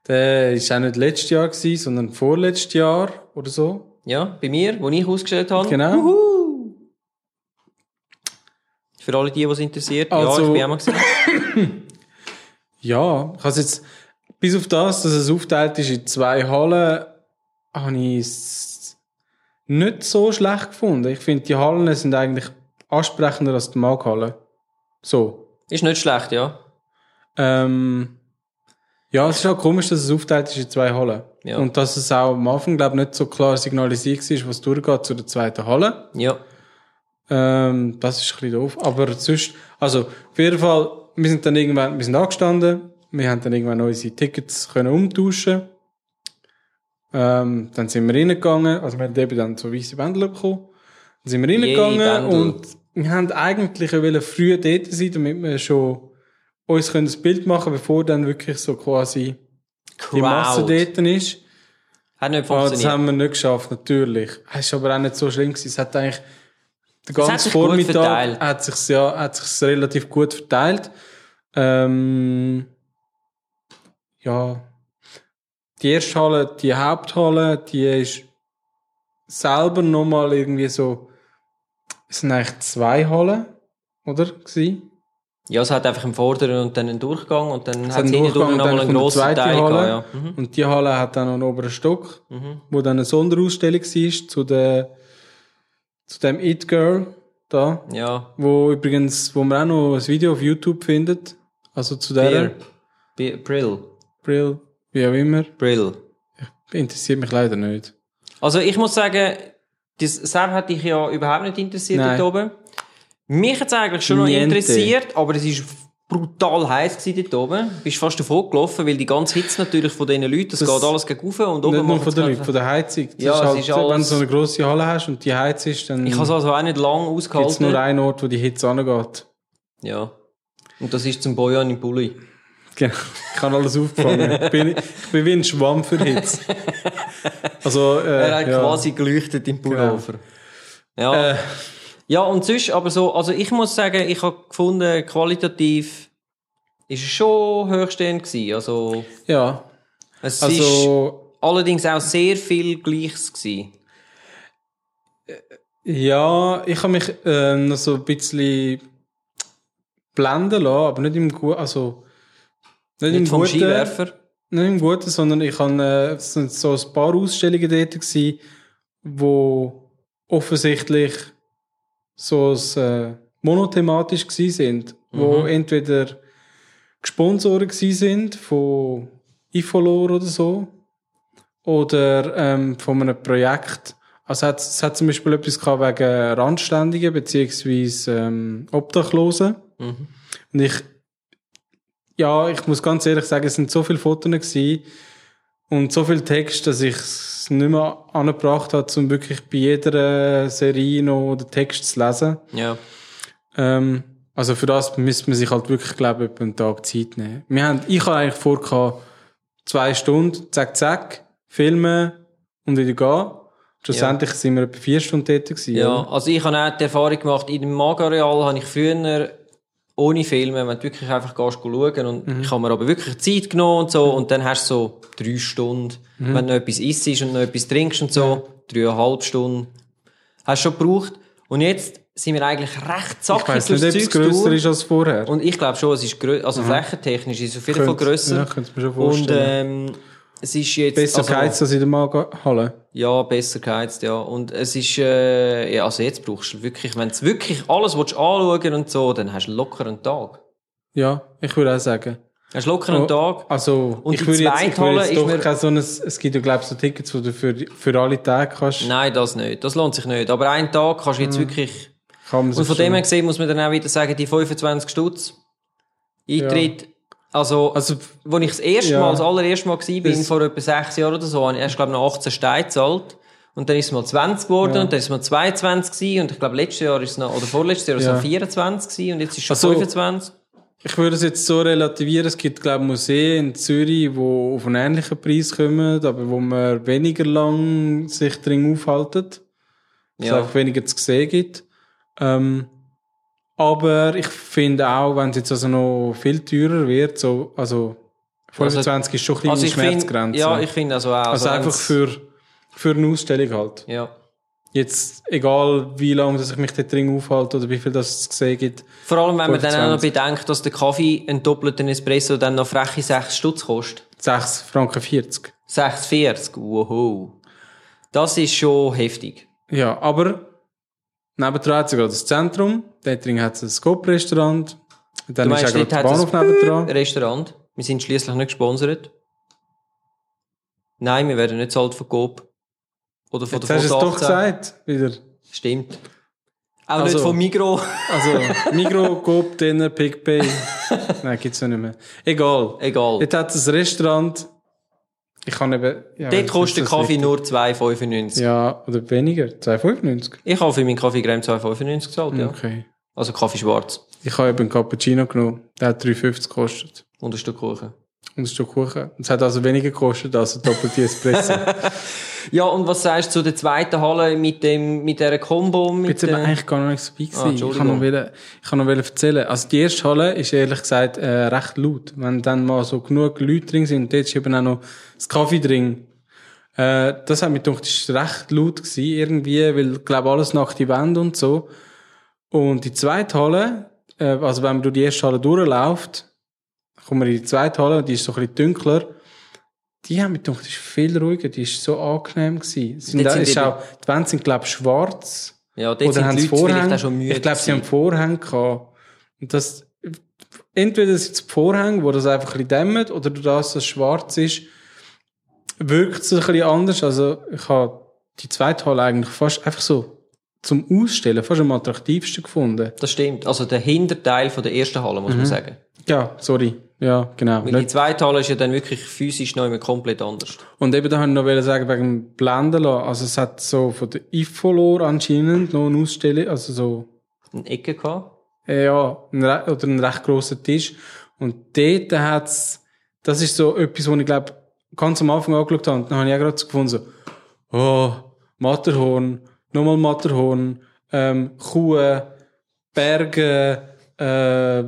der ist auch nicht letztes Jahr gewesen, sondern vorletztes Jahr oder so. Ja, bei mir, wo ich ausgestellt habe. Genau. Uhu. Für alle die, die es interessiert. ja, Also- ich bin auch mal gesehen. [LAUGHS] Ja, ich habe jetzt, bis auf das, dass es aufteilt ist in zwei Hallen, habe ich es nicht so schlecht gefunden. Ich finde, die Hallen sind eigentlich ansprechender als die Markhalle. So. Ist nicht schlecht, ja. Ähm, ja, es ist auch komisch, dass es aufteilt ist in zwei Hallen. Ja. Und dass es auch am Anfang, glaube ich, nicht so klar signalisiert ist, was durchgeht zu der zweiten Halle. Ja. Ähm, das ist ein bisschen doof. Aber sonst, also, auf jeden Fall, wir sind dann irgendwann, wir sind angestanden, wir haben dann irgendwann unsere Tickets können umtauschen. Ähm, dann sind wir reingegangen, also wir haben eben dann so weisse Bändel bekommen. Dann sind wir reingegangen und wir haben eigentlich früh dort sein, damit wir schon uns können ein Bild machen bevor dann wirklich so quasi die Masse Crowd. dort ist. Hat nicht Ah, das funktioniert. haben wir nicht geschafft, natürlich. Es ist aber auch nicht so schlimm gewesen. Es hat eigentlich, der hat ganze sich gut Vormittag hat sich's, ja, hat sich's relativ gut verteilt. Ähm, ja. Die erste Halle, die Haupthalle, die ist selber nochmal irgendwie so, es sind eigentlich zwei Hallen, oder? Gewesen? Ja, es hat einfach einen vorderen und dann einen Durchgang und dann Es hat es einen hinten nochmal einen kommt eine grossen Teil Halle. gehabt, ja. Mhm. Und die Halle hat dann noch einen oberen Stock, wo dann eine Sonderausstellung war zu der, zu dem It Girl da, Ja. wo übrigens, wo man auch noch ein Video auf YouTube findet. Also zu der Bier. Bi- Brill. Brill, wie auch immer. Brill. Interessiert mich leider nicht. Also ich muss sagen, das Sam hat dich ja überhaupt nicht interessiert Nein. dort oben. Mich hat es eigentlich schon noch Niente. interessiert, aber es ist brutal heiß dort oben. Bist fast davon gelaufen, weil die ganze Hitze natürlich von diesen Leuten, das, Das- geht alles gegen rauf und oben Nicht nur von der, gerade- Leute, von der Heizung. Das Ja, ist halt, ist Wenn du alles- so eine grosse Halle hast und die Heiz ist, dann Ich habe es also auch nicht lang gibt es ausgehalten. nur einen Ort, wo die Hitze angeht. Ja. Und das ist zum Bojan im Pulli. Genau. Ich kann alles auffangen. [LAUGHS] ich, bin, ich bin wie ein Schwamm für Hitze. Also, äh, Er hat ja. quasi geleuchtet im Pullover. Ja. Äh, Ja, und sonst, aber so, also ich muss sagen, ich habe gefunden, qualitativ ist es schon hochstehend gewesen. Also, ja. es ist Also, allerdings auch sehr viel Gleiches gewesen. ja, ich habe mich äh, noch so ein bisschen blenden lassen, aber nicht im Guten, also, nicht, im Nicht vom Guten. Skiwerfer. Nicht im Guten, sondern ich habe, äh, es sind so ein paar Ausstellungen dort gewesen, wo offensichtlich so äh, monothematisch gewesen sind, wo Mhm. entweder gesponsert gewesen sind von Ifolor oder so, oder ähm, von einem Projekt. Also es hat, es hat zum Beispiel etwas gehabt wegen Randständigen beziehungsweise ähm, Obdachlosen. Mhm. Und ich, ja, ich muss ganz ehrlich sagen, es sind so viele Fotos gewesen und so viel Text, dass ich es nicht mehr angebracht habe, um wirklich bei jeder Serie noch den Text zu lesen. Ja. Ähm, also für das müsste man sich halt wirklich, glaube ich, einen Tag Zeit nehmen. Wir haben, ich habe eigentlich vor, zwei Stunden, zack, zack, filmen und wieder gehen. Schlussendlich sind wir etwa vier Stunden dort gewesen. Ja, oder? also ich habe auch die Erfahrung gemacht, in dem Magareal habe ich früher ohne Filme, wenn du wirklich einfach gehst schauen und Mhm. ich habe mir aber wirklich Zeit genommen und so und dann hast du so drei Stunden, Mhm. wenn du noch etwas isst und noch etwas trinkst und so, dreieinhalb Stunden, hast du schon gebraucht und jetzt sind wir eigentlich recht Ich zackig weiss nicht, ob es grösser ist als vorher. Und ich glaube schon, es ist grö also flächentechnisch ist es auf jeden Fall grösser. Ja, könnte ich mir schon und vorstellen. ähm, es ist jetzt Besser also, geheizt als in der Magerhalle. ja, besser geheizt, ja. Und es ist, äh, ja, also jetzt brauchst du wirklich, wenn du wirklich alles willst anschauen und so, dann hast du locker einen Tag. Ja, ich würde auch sagen. Hast du locker einen Oh, Tag. Also, Und ich die würde jetzt, ich würde jetzt doch kein so ein, es gibt ja, glaube ich, so Tickets, wo du für, für alle Tage kannst, Nein, das nicht. Das lohnt sich nicht. Aber einen Tag kannst du jetzt wirklich, kann man und von dem her gesehen muss man dann auch wieder sagen, die 25 Stutz Eintritt, also, Also, wo ich das erste Ja. Mal, das allererste Mal gewesen bin, vor etwa sechs Jahren oder so, habe ich erst, glaube ich, noch 18 Steine gezahlt. Und dann ist es mal 20 geworden Ja. und dann ist es mal 22 gewesen und ich glaube, letztes Jahr ist es noch, oder vorletztes Jahr ist es Ja. noch 24 gewesen und jetzt ist es schon Also- 25. ich würde es jetzt so relativieren, es gibt, glaube ich, Museen in Zürich, die auf einen ähnlichen Preis kommen, aber wo man weniger lang sich drin aufhalten. Es Ja. einfach weniger zu sehen gibt. Ähm, aber ich finde auch, wenn es jetzt also noch viel teurer wird, so, also 25 ist schon ein bisschen Also Schmerzgrenze. ja, ich finde also auch. also einfach wenn's- für, für eine Ausstellung halt. Ja. Jetzt, egal wie lange dass ich mich da drin aufhalte oder wie viel das es gesehen gibt. Vor allem, wenn man dann auch noch 25. bedenkt, dass der Kaffee, ein doppelten Espresso, dann noch freche 6 Stutz kostet. 6 Franken 40. 6,40. Wow. Das ist schon heftig. Ja, aber nebendran hat gerade das Zentrum, dort drin hat es ein Scope-Restaurant, dann Du ist meinst, auch gerade der Bahnhof nebendran. Restaurant. Wir sind schließlich nicht gesponsert. Nein, wir werden nicht zahlt von Coop. Oder von Jetzt der hast du es doch 18. gesagt, wieder. Stimmt. Auch Also- nicht von Migro. Also, [LAUGHS] Migro, Coop, Dinner, PicPay. Nein, gibt's ja nicht mehr. Egal. Egal. Dort hat es ein Restaurant. Ich kann eben... Ja, Dort kostet der Kaffee richtig? nur 2,95. Ja, oder weniger. 2,95. Ich habe für meinen Kaffee Creme 2,95 gezahlt, ja. Okay. Also Kaffee schwarz. Ich habe eben einen Cappuccino genommen. Der hat 3,50 gekostet. Und ein Stück Kuchen. Und ein Stück Kuchen. Es hat also weniger gekostet als ein doppelte Espresso. [LAUGHS] Ja, und was sagst du zu der zweiten Halle mit dem, mit dieser Combo? Mit Jetzt der- eigentlich gar noch nichts dabei Ah, gewesen. ich Entschuldigung. kann noch wollen, ich kann noch erzählen. Also die erste Halle ist ehrlich gesagt äh, recht laut. Wenn dann mal so genug Leute drin sind, und dort ist eben auch noch das Kaffee drin. Äh, das hat mich gedacht, ist recht laut gewesen, irgendwie, weil, ich glaube alles nach die Wände und so. Und die zweite Halle, äh, also wenn man durch die erste Halle durchläuft, kommt man in die zweite Halle, die ist so ein bisschen dunkler. Die haben mir gedacht, die ist viel ruhiger, die ist so angenehm gewesen. Es Sind da, ist die- auch, die Wände sind, glaube ich, schwarz. Ja, dort Oder sind haben die sie Leute Vorhänge? auch schon müde Ich glaube, sie haben. Vorhänge gehabt. Und das, entweder sind es Vorhänge, wo das einfach ein bisschen dämmert, oder durch das, dass es schwarz ist, wirkt es ein bisschen anders. Also, ich habe die zweite Halle eigentlich fast einfach so zum Ausstellen fast am attraktivsten gefunden. Das stimmt. Also der Hinterteil von der ersten Halle, muss Mhm. man sagen. Ja, sorry. Ja, genau. Weil die zweite Halle ist ja dann wirklich physisch noch immer komplett anders. Und eben da wollte ich noch sagen, wegen dem Blenden lassen. Also es hat so von der Ifolor anscheinend noch eine Ausstellung, also so, Eine Ecke gehabt. äh, ja, oder einen recht grossen Tisch. Und dort hat's, das ist so etwas, was ich glaube, ganz am Anfang angeschaut habe. Und dann habe ich auch gerade so gefunden, so, oh, Matterhorn, nochmal Matterhorn, ähm, Kuh, Berge, äh,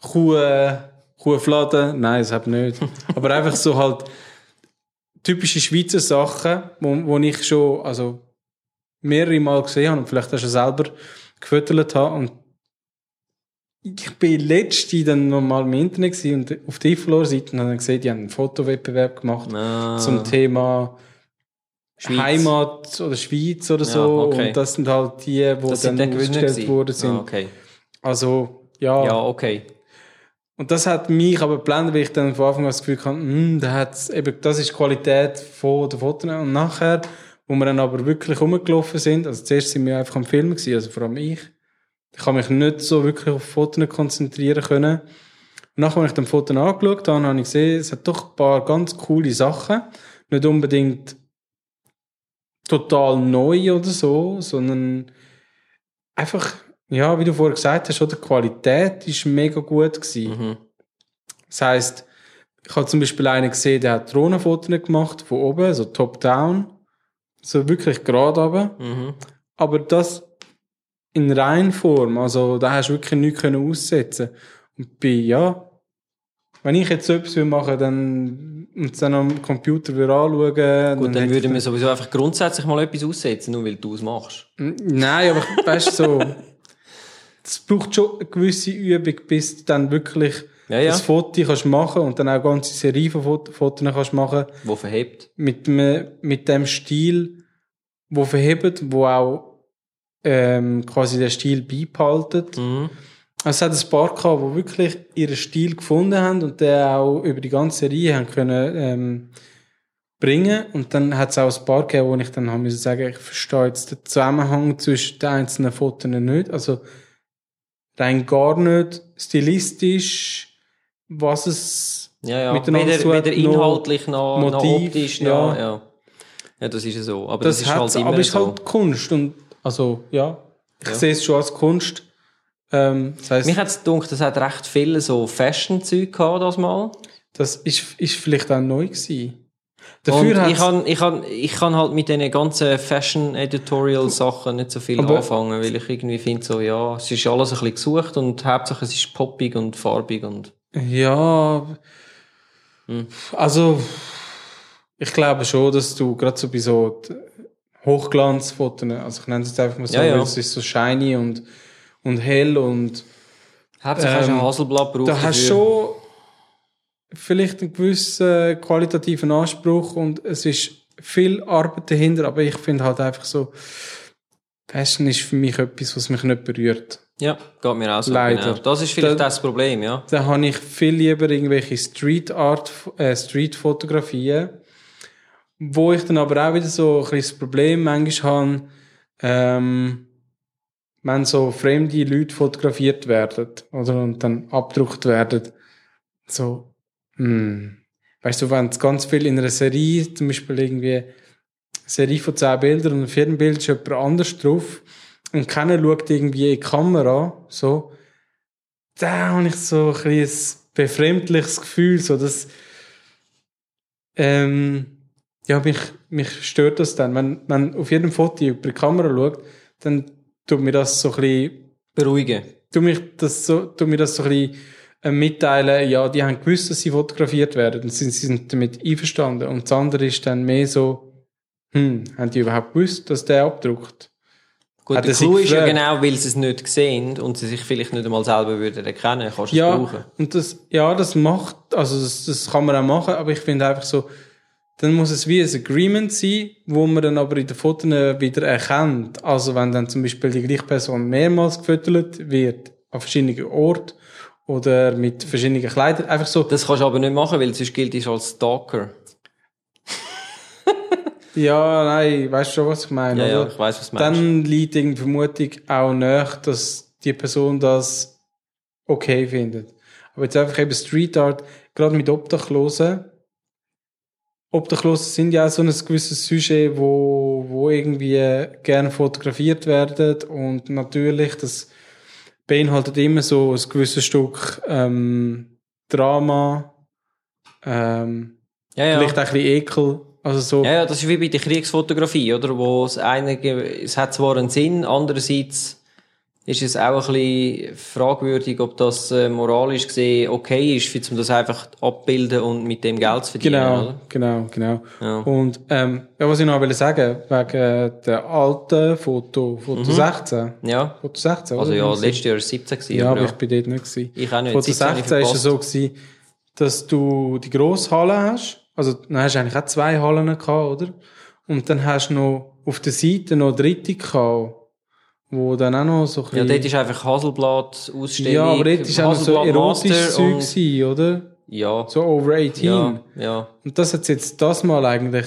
Kuh, Kuhfladen. Nein, das habe ich nicht. [LAUGHS] Aber einfach so halt typische Schweizer Sachen, wo, wo ich schon, also, mehrere Mal gesehen habe und vielleicht auch schon selber gefüttert habe. Und ich bin letzte dann noch mal im Internet und auf der Iflor-Seite und habe dann gesehen, die haben einen Fotowettbewerb gemacht Ah. zum Thema Schweiz. Heimat oder Schweiz oder Ja, so. okay. Und das sind halt die, die Das dann ausgestellt worden sind. Ah, okay. Also, ja. Ja, okay. Und das hat mich aber geblendet, weil ich dann von Anfang an das Gefühl hatte, hm, da hat's eben, das ist die Qualität von der Fotos. Und nachher, wo wir dann aber wirklich rumgelaufen sind, also zuerst sind wir einfach am Filmen gewesen, also vor allem ich. Ich habe mich nicht so wirklich auf Fotos konzentrieren können. Und nachher, als ich dann Fotos angeschaut habe, habe ich gesehen, es hat doch ein paar ganz coole Sachen. Nicht unbedingt total neu oder so, sondern einfach, ja, wie du vorher gesagt hast, oder die Qualität ist mega gut gewesen. Mhm. Das heisst, ich habe zum Beispiel einen gesehen, der hat Drohnenfotos gemacht, von oben, so top-down, so wirklich gerade runter. Mhm. Aber das in Reinform, also da hast du wirklich nichts können aussetzen. Und bei, ja, wenn ich jetzt so etwas machen dann, und es dann am Computer anschauen, Gut, dann ich würden wir sowieso einfach grundsätzlich mal etwas aussetzen, nur weil du es machst. Nein, aber [LAUGHS] weißt du, so, es braucht schon eine gewisse Übung, bis du dann wirklich Ja, ja. das Foto kannst machen und dann auch eine ganze Serie von Fot- Fotos kannst machen Wo verhebt. mit dem, mit dem Stil, wo verhebt, wo auch ähm, quasi den Stil beibehaltet. Mhm. Also es hat ein paar gehabt, die wirklich ihren Stil gefunden haben und den auch über die ganze Reihe haben können ähm, bringen. Und dann hat es auch ein paar gegeben, wo ich dann haben müssen sagen, ich verstehe jetzt den Zusammenhang zwischen den einzelnen Fotos nicht. Also rein gar nicht stilistisch, was es Ja, ja. miteinander Weder, zu weder noch inhaltlich noch, noch Motiv, optisch, ja. noch, ja. Ja, das ist ja so. Aber das, das, ist halt immer aber ist so. halt Kunst und also ja, ich Ja. sehe es schon als Kunst. Ähm, das heißt, Mich hat es gedacht, das hat recht viele so Fashion-Zeug gehabt, das mal. das ist, ist vielleicht auch neu gewesen. Und Dafür ich hat's- kann, ich kann, ich kann halt mit diesen ganzen Fashion-Editorial-Sachen nicht so viel Aber- anfangen, weil ich irgendwie finde so, ja, es ist alles ein bisschen gesucht und Hauptsache es ist poppig und farbig und, Ja, Hm. also ich glaube schon, dass du gerade so bei so Hochglanzfotos, also ich nenne es jetzt einfach mal so, Ja, ja. es ist so shiny und, und hell und Hauptsache hast du Ähm, ein Haselblatt braucht da hast du schon vielleicht einen gewissen qualitativen Anspruch und es ist viel Arbeit dahinter, aber ich finde halt einfach so, Fashion ist für mich etwas, was mich nicht berührt. Ja, geht mir auch so. Leider. Genau. Das ist vielleicht Da- das Problem, ja. Da habe ich viel lieber irgendwelche Street Art, äh, Street Fotografien, wo ich dann aber auch wieder so ein bisschen das Problem manchmal habe, ähm, wenn so fremde Leute fotografiert werden, oder, und dann abgedruckt werden, so, hm, weißt du, wenn es ganz viel in einer Serie, zum Beispiel irgendwie eine Serie von zehn Bildern und ein Bild ist jemand anders drauf, und keiner schaut irgendwie in die Kamera, so, da habe ich so ein, ein befremdliches Gefühl, so dass ähm, ja, mich, mich stört das dann. Wenn man auf jedem Foto über die Kamera schaut, dann tut mir das so ein bisschen, Beruhigen. tut mich das so, tut mir das so ein bisschen äh, mitteilen, ja, die haben gewusst, dass sie fotografiert werden und sind, sie sind damit einverstanden. Und das andere ist dann mehr so, hm, haben die überhaupt gewusst, dass der abdruckt? Gut, Hat der er Clou ist ja genau, weil sie es nicht sehen und sie sich vielleicht nicht einmal selber würden erkennen, kannst du es Ja, brauchen. und das, ja, das macht, also das, das kann man auch machen, aber ich finde einfach so, dann muss es wie ein Agreement sein, wo man dann aber in den Fotos wieder erkennt. Also wenn dann zum Beispiel die gleiche Person mehrmals gefüttert wird, an verschiedenen Orten oder mit verschiedenen Kleidern, einfach so, Das kannst du aber nicht machen, weil sonst gilt es als Stalker. [LAUGHS] Ja, nein, weißt du schon, was ich meine? Ja, ja, oder? ich weiss, was du meinst. Dann liegt irgendwie Vermutung auch nach, dass die Person das okay findet. Aber jetzt einfach eben Street Art, gerade mit Obdachlosen. Obdachlose sind ja auch so ein gewisses Sujet, wo, wo irgendwie gerne fotografiert werden und natürlich, das beinhaltet immer so ein gewisses Stück ähm, Drama, ähm, ja, ja. vielleicht auch ein bisschen Ekel, also so. Ja, ja, das ist wie bei der Kriegsfotografie, oder? Wo es einige, es hat zwar einen Sinn, andererseits ist es auch ein bisschen fragwürdig, ob das äh, moralisch gesehen okay ist, um das einfach abbilden und mit dem Geld zu verdienen, Genau, oder? genau, genau. Ja. Und ähm, ja, was ich noch wollte sagen, wegen der alten Foto, Foto 16. Ja. Foto 16, Mhm. Also oder? ja, letztes Jahr war es 17 gewesen, Ja, aber aber ich bin dort nicht gewesen. Ich auch nicht. Foto 17 habe ich 16 ist es so gewesen, dass du die grosse Halle hast. Also, dann hast du eigentlich auch zwei Hallen gehabt, oder? Und dann hast du noch auf der Seite noch eine dritte gehabt, wo dann auch noch so ein Ja, dort ist einfach Haselblatt Ausstellung. ja, aber dort ist auch noch so Hasselblatt erotisches Zeug gewesen, oder? Ja, So over 18. ja, ja. Und das hat jetzt das Mal eigentlich,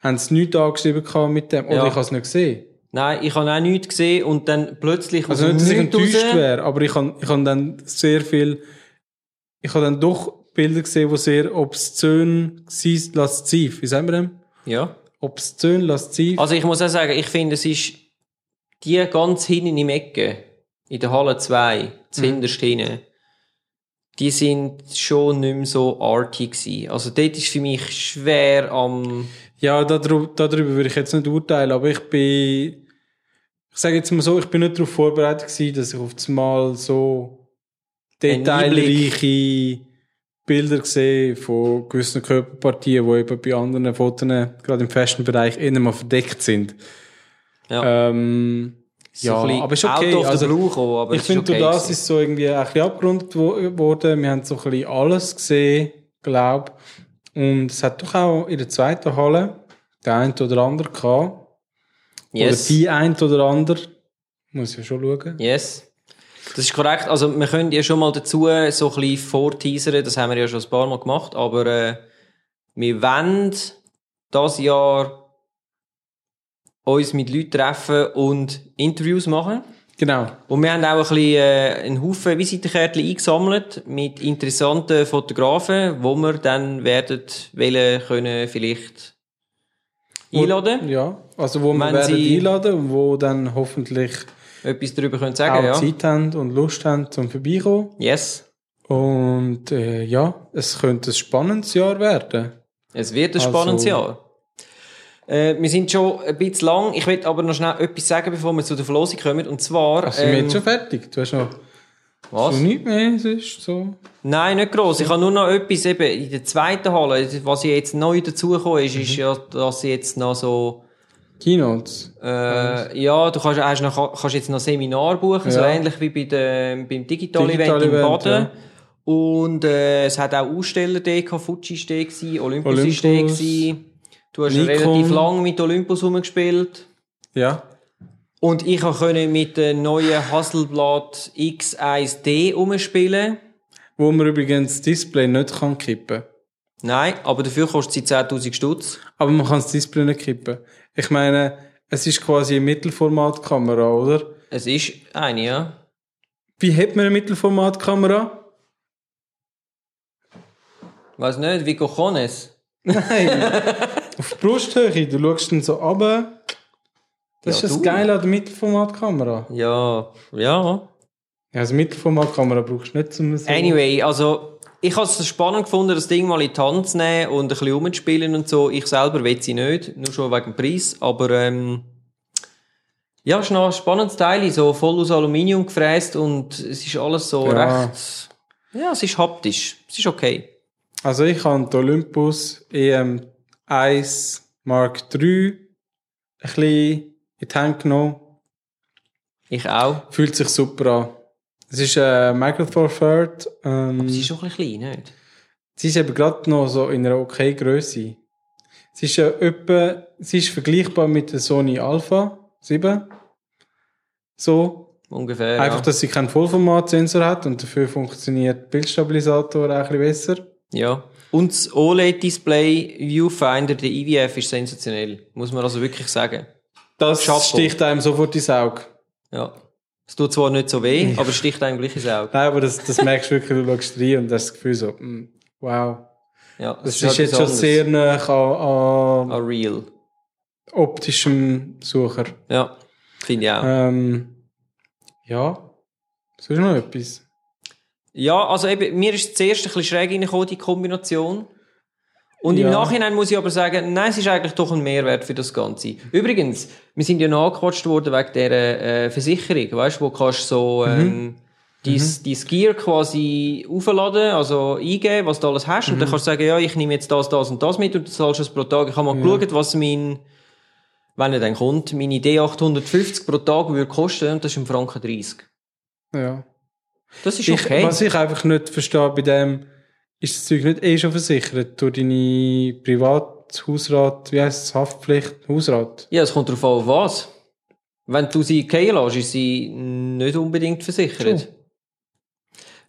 haben sie nichts angeschrieben mit dem, oder Ja. ich habe es nicht gesehen. Nein, ich habe auch nichts gesehen und dann plötzlich Also nicht, dass ich enttäuscht wäre, aber ich habe ich hab dann sehr viel, ich habe dann doch Bilder gesehen, die sehr obszön waren, lasziv. Wie sagen wir dem? Ja. Obszön, lasziv. Also ich muss auch sagen, ich finde, es ist die ganz hinten im Ecke, in der Halle 2, zuhinterst hinten, die sind schon nicht mehr so arty gewesen. Also dort ist für mich schwer am... Ja, darüber, darüber würde ich jetzt nicht urteilen, aber ich bin, ich sage jetzt mal so, ich bin nicht darauf vorbereitet gewesen, dass ich auf das Mal so detailreiche Bilder sehe von gewissen Körperpartien, die eben bei anderen Fotos, gerade im Fashion-Bereich, eher mal verdeckt sind. Ja. Ähm, so ja, aber ist okay. Also, blue aber ich finde, okay das gewesen. ist so irgendwie ein bisschen abgerundet wo- worden. Wir haben so ein bisschen alles gesehen, glaube Und es hat doch auch in der zweiten Halle der ein oder andere gehabt. Yes. Oder die ein oder andere. Muss ich ja schon schauen. Yes. Das ist korrekt. Also, wir können ja schon mal dazu so ein bisschen vorteasern. Das haben wir ja schon ein paar Mal gemacht. Aber, äh, wir wollen das Jahr uns mit Leuten treffen und Interviews machen. Genau. Und wir haben auch ein bisschen, äh, einen Haufen Visitenkärtchen eingesammelt mit interessanten Fotografen, wo wir dann werden wollen können vielleicht einladen. Ja. Also, wo wir werden einladen und wo dann hoffentlich Etwas darüber können auch sagen, ja. Zeit haben und Lust haben zum Vorbeikommen. Yes. Und äh, ja, es könnte ein spannendes Jahr werden. Es wird ein Also- spannendes Jahr. Äh, wir sind schon ein bisschen lang. Ich will aber noch schnell etwas sagen, bevor wir zu der Verlosung kommen. Und zwar. Also, sind wir ähm, jetzt schon fertig? Du hast noch was? so nichts mehr, ist so. Nein, nicht gross. Ich habe nur noch etwas eben in der zweiten Halle. Was jetzt neu dazugekommen ist, Mhm. ist ja, dass jetzt noch so, Keynotes. äh, ja, du kannst, hast noch, kannst jetzt noch Seminar buchen, so Ja. ähnlich wie bei dem, beim Digital Event Digital im Baden. ja. Und, äh, es hat auch Aussteller da gehabt, Fuji ist da gewesen, Olympus, Du hast Nikon. relativ lang mit Olympus rumgespielt. Ja. Und ich konnte mit dem neuen Hasselblad X1D umspielen. Wo man übrigens das Display nicht kann kippen Nein, aber dafür kostet sie 10.000 Stutz. Aber man kann das Display nicht kippen. Ich meine, es ist quasi eine Mittelformatkamera, oder? Es ist eine, ja. Wie hat man eine Mittelformatkamera? Weiß nicht, wie Cojones. Nein. [LAUGHS] Brusthöhe, du schaust dann so runter. Das Ja, ist das du. Geile an der Mittelformatkamera. Ja, ja. Ja, also Mittelformatkamera brauchst du nicht zum so. Anyway, also, ich habe es spannend gefunden, das Ding mal in die Hand zu nehmen und ein bisschen rumzuspielen und so. Ich selber will sie nicht, nur schon wegen dem Preis, aber, ähm, ja, es ist noch ein spannendes Teil, so voll aus Aluminium gefräst und es ist alles so Ja. recht, ja, es ist haptisch. Es ist okay. Also ich habe die Olympus EM1 Mark III ein bisschen in die Hand genommen. Ich auch. Fühlt sich super an. Es ist äh, Micro Four Third. Ähm, Sie ist schon ein bisschen klein, nicht? sie ist eben gerade noch so in einer okay Größe. Sie ist ja etwa, sie ist vergleichbar mit der Sony Alpha 7. So. Ungefähr, Einfach, dass sie keinen Vollformatsensor hat und dafür funktioniert Bildstabilisator auch ein bisschen besser. ja. Und das OLED-Display Viewfinder, der IVF, ist sensationell. Muss man also wirklich sagen. Das Chapeau. sticht einem sofort ins Auge. Ja. Es tut zwar nicht so weh, aber es sticht einem gleich ins Auge. Nein, aber das, das merkst du wirklich, du schaust rein und hast das Gefühl so, mm, wow. Ja, Das ist, halt jetzt schon sehr nah an, an Ah, real. optischem Sucher. Ja, finde ich auch. Ähm, ja. Sonst noch etwas? Ja, also eben, mir ist zuerst ein bisschen schräg reingekommen, die Kombination. Und im Ja. Nachhinein muss ich aber sagen, nein, es ist eigentlich doch ein Mehrwert für das Ganze. Übrigens, wir sind ja nachgequatscht worden wegen dieser äh, Versicherung, weißt du, wo kannst so ähm, dein, dein Gear quasi aufladen, also eingeben, was du alles hast, und dann kannst du sagen, ja, ich nehme jetzt das, das und das mit und du zahlst es pro Tag. Ich habe mal geschaut, was mein, wenn er dann kommt, meine D850 pro Tag würde kosten, und das ist im Franken 30. Ja. Das ist Ich, okay. Was ich einfach nicht verstehe bei dem, ist das Zeug nicht eh schon versichert durch deine Privathausrat, wie heisst es, Haftpflicht, Hausrat? Ja, es kommt darauf an, was. Wenn du sie gehen lässt, ist sie nicht unbedingt versichert. Schon.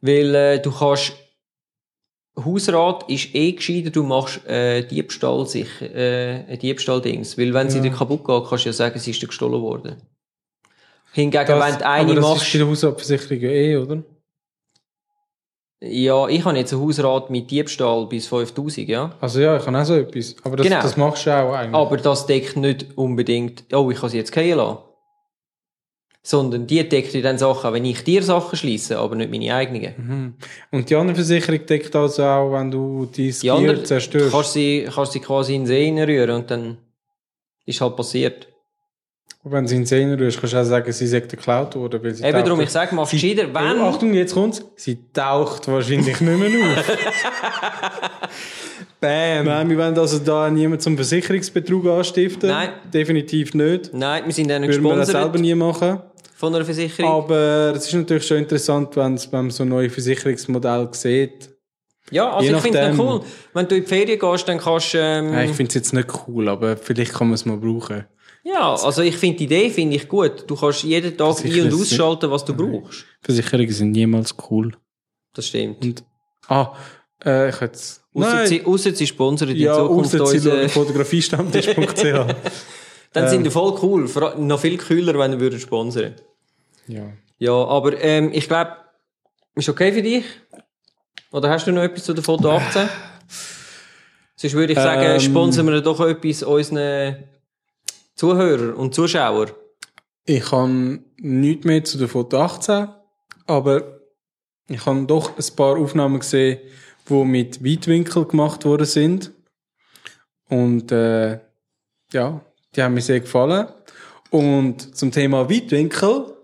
Weil äh, du kannst... Hausrat ist eh gescheiter, du machst äh, Diebstahl sicher, äh, Diebstahldings. Weil wenn sie Ja. dir kaputt geht, kannst du ja sagen, sie ist dir gestohlen worden. Hingegen, Das, wenn du eine aber das machst... ist bei der Hausratversicherung ja eh, oder? Ja, ich habe jetzt einen Hausrat mit Diebstahl bis 5000, ja. Also ja, ich kann auch so etwas. Aber das, Genau. das machst du auch eigentlich. Aber das deckt nicht unbedingt, oh, ich kann sie jetzt gehen lassen. Sondern die deckt dir dann Sachen, wenn ich dir Sachen schließe, aber nicht meine eigenen. Mhm. Und die andere Versicherung deckt also auch, wenn du dein andere, zerstörst. kannst sie, kannst sie quasi in den See rühren und dann ist halt passiert. Und wenn sie in den See rührst, kannst du auch sagen, sie sagt geklaut worden, weil sie Eben darum, ich sage, mach gescheiter, Oh, wenn, Achtung, jetzt kommt's. Sie taucht wahrscheinlich nicht mehr auf. [LAUGHS] bam. Nein, wir wollen also da niemand zum Versicherungsbetrug anstiften. Nein. Definitiv nicht. Nein, wir sind dann nicht Würden wir das selber gesponsert nie machen. von einer Versicherung. Aber es ist natürlich schon interessant, wenn man so neue Versicherungsmodelle sieht. ja, also je ich finde es cool. Wenn du in die Ferien gehst, dann kannst du, ähm, Ja, ich finde es jetzt nicht cool, aber vielleicht kann man es mal brauchen. Ja, also ich finde die Idee finde ich gut. Du kannst jeden Tag ein- und ausschalten, was du brauchst. Versicherungen sind niemals cool. Das stimmt. Und, ah, äh, ich jetzt. Ausser sie, ausser sie sponsern in ja, Zukunft unsere, fotografiestammtisch.ch. [LAUGHS] dann sind die voll cool. Noch viel cooler, wenn ihr würdet sponsern. ja. Ja, aber ähm, ich glaube, ist okay für dich? Oder hast du noch etwas zu der Foto 18? [SIGHS] Sonst würde ich sagen, Ähm. sponsern wir doch etwas unseren Zuhörern und Zuschauern. Ich habe nichts mehr zu der Foto 18, aber ich habe doch ein paar Aufnahmen gesehen, die mit Weitwinkel gemacht worden sind. Und äh, ja, die haben mir sehr gefallen. Und zum Thema Weitwinkel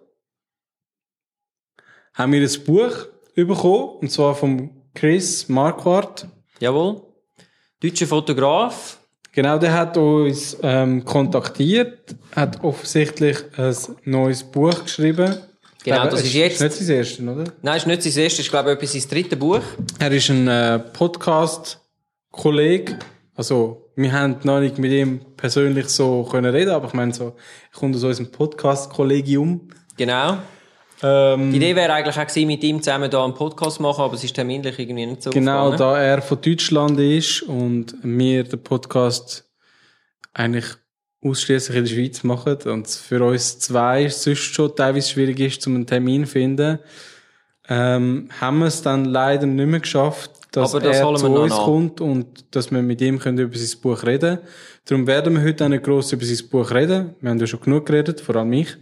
haben wir ein Buch bekommen, und zwar von Chris Marquardt. Jawohl. Deutscher Fotograf. Genau, der hat uns ähm, kontaktiert, hat offensichtlich ein neues Buch geschrieben. Genau, Aber das ist jetzt- nicht sein erstes, oder? Nein, ist nicht sein erstes, ich glaube, etwas sein drittes Buch. Er ist ein äh, Podcast-Kollege. Also, wir haben noch nicht mit ihm persönlich so können reden, aber ich meine so, er kommt aus unserem Podcast-Kollegium. Genau. Ähm, Die Idee wäre eigentlich auch gewesen, mit ihm zusammen da einen Podcast machen, aber es ist terminlich irgendwie nicht so genau, aufgegangen. da er von Deutschland ist und wir den Podcast eigentlich ausschließlich in der Schweiz machen und für uns zwei sonst schon teilweise schwierig ist, zum einen Termin zu finden, ähm, haben wir es dann leider nicht mehr geschafft, dass das er zu uns kommt und dass wir mit ihm können über sein Buch reden Darum werden wir heute auch nicht gross über sein Buch reden. Wir haben ja schon genug geredet, vor allem ich.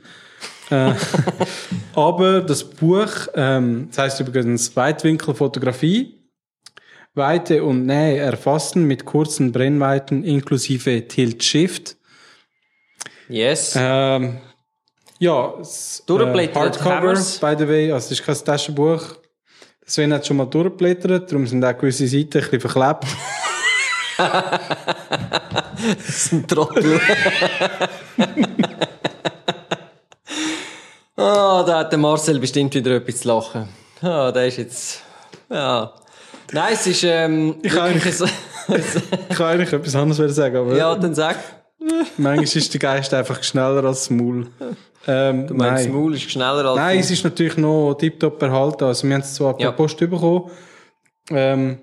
Äh, [LAUGHS] aber das Buch, ähm, das heißt übrigens Weitwinkelfotografie, Weite und Nähe erfassen mit kurzen Brennweiten inklusive Tilt-Shift. Yes. Ähm, ja, das, Durchblättert Hardcover, by the way, also es ist kein Taschenbuch. Sven hat schon mal durchblättert, darum sind auch gewisse Seiten ein bisschen verklebt. [LAUGHS] Das ist ein Trottel. [LAUGHS] Ah, da hat der Marcel bestimmt wieder etwas zu lachen. Ah, der ist jetzt, ja. Nein, es ist, ähm, Ich wirklich so, [LAUGHS] Ich kann eigentlich etwas anderes sagen, aber ja, dann sag. manchmal ist der Geist einfach schneller als das Maul. Ähm, Du meinst, das nein. Maul ist schneller als Nein, es ist natürlich noch tiptop erhalten. Also wir haben es zwar per Ja. Post bekommen. Ähm,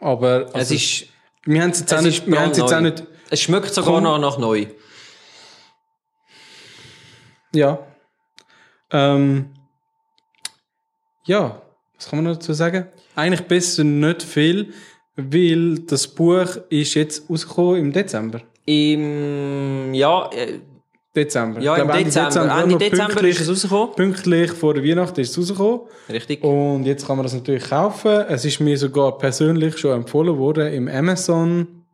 Aber also, es ist, wir haben es jetzt, auch nicht, wir haben es jetzt auch nicht. es schmeckt sogar noch nach neu. Ja. Ähm, ja, was kann man noch dazu sagen? Eigentlich besser nicht viel, weil das Buch ist jetzt rausgekommen im Dezember. Im, ja, äh, Dezember. ja, im Ende Dezember. nur Ende Dezember ist es rausgekommen. Pünktlich vor der Weihnachten ist es rausgekommen. Richtig. Und jetzt kann man das natürlich kaufen. Es ist mir sogar persönlich schon empfohlen worden im Amazon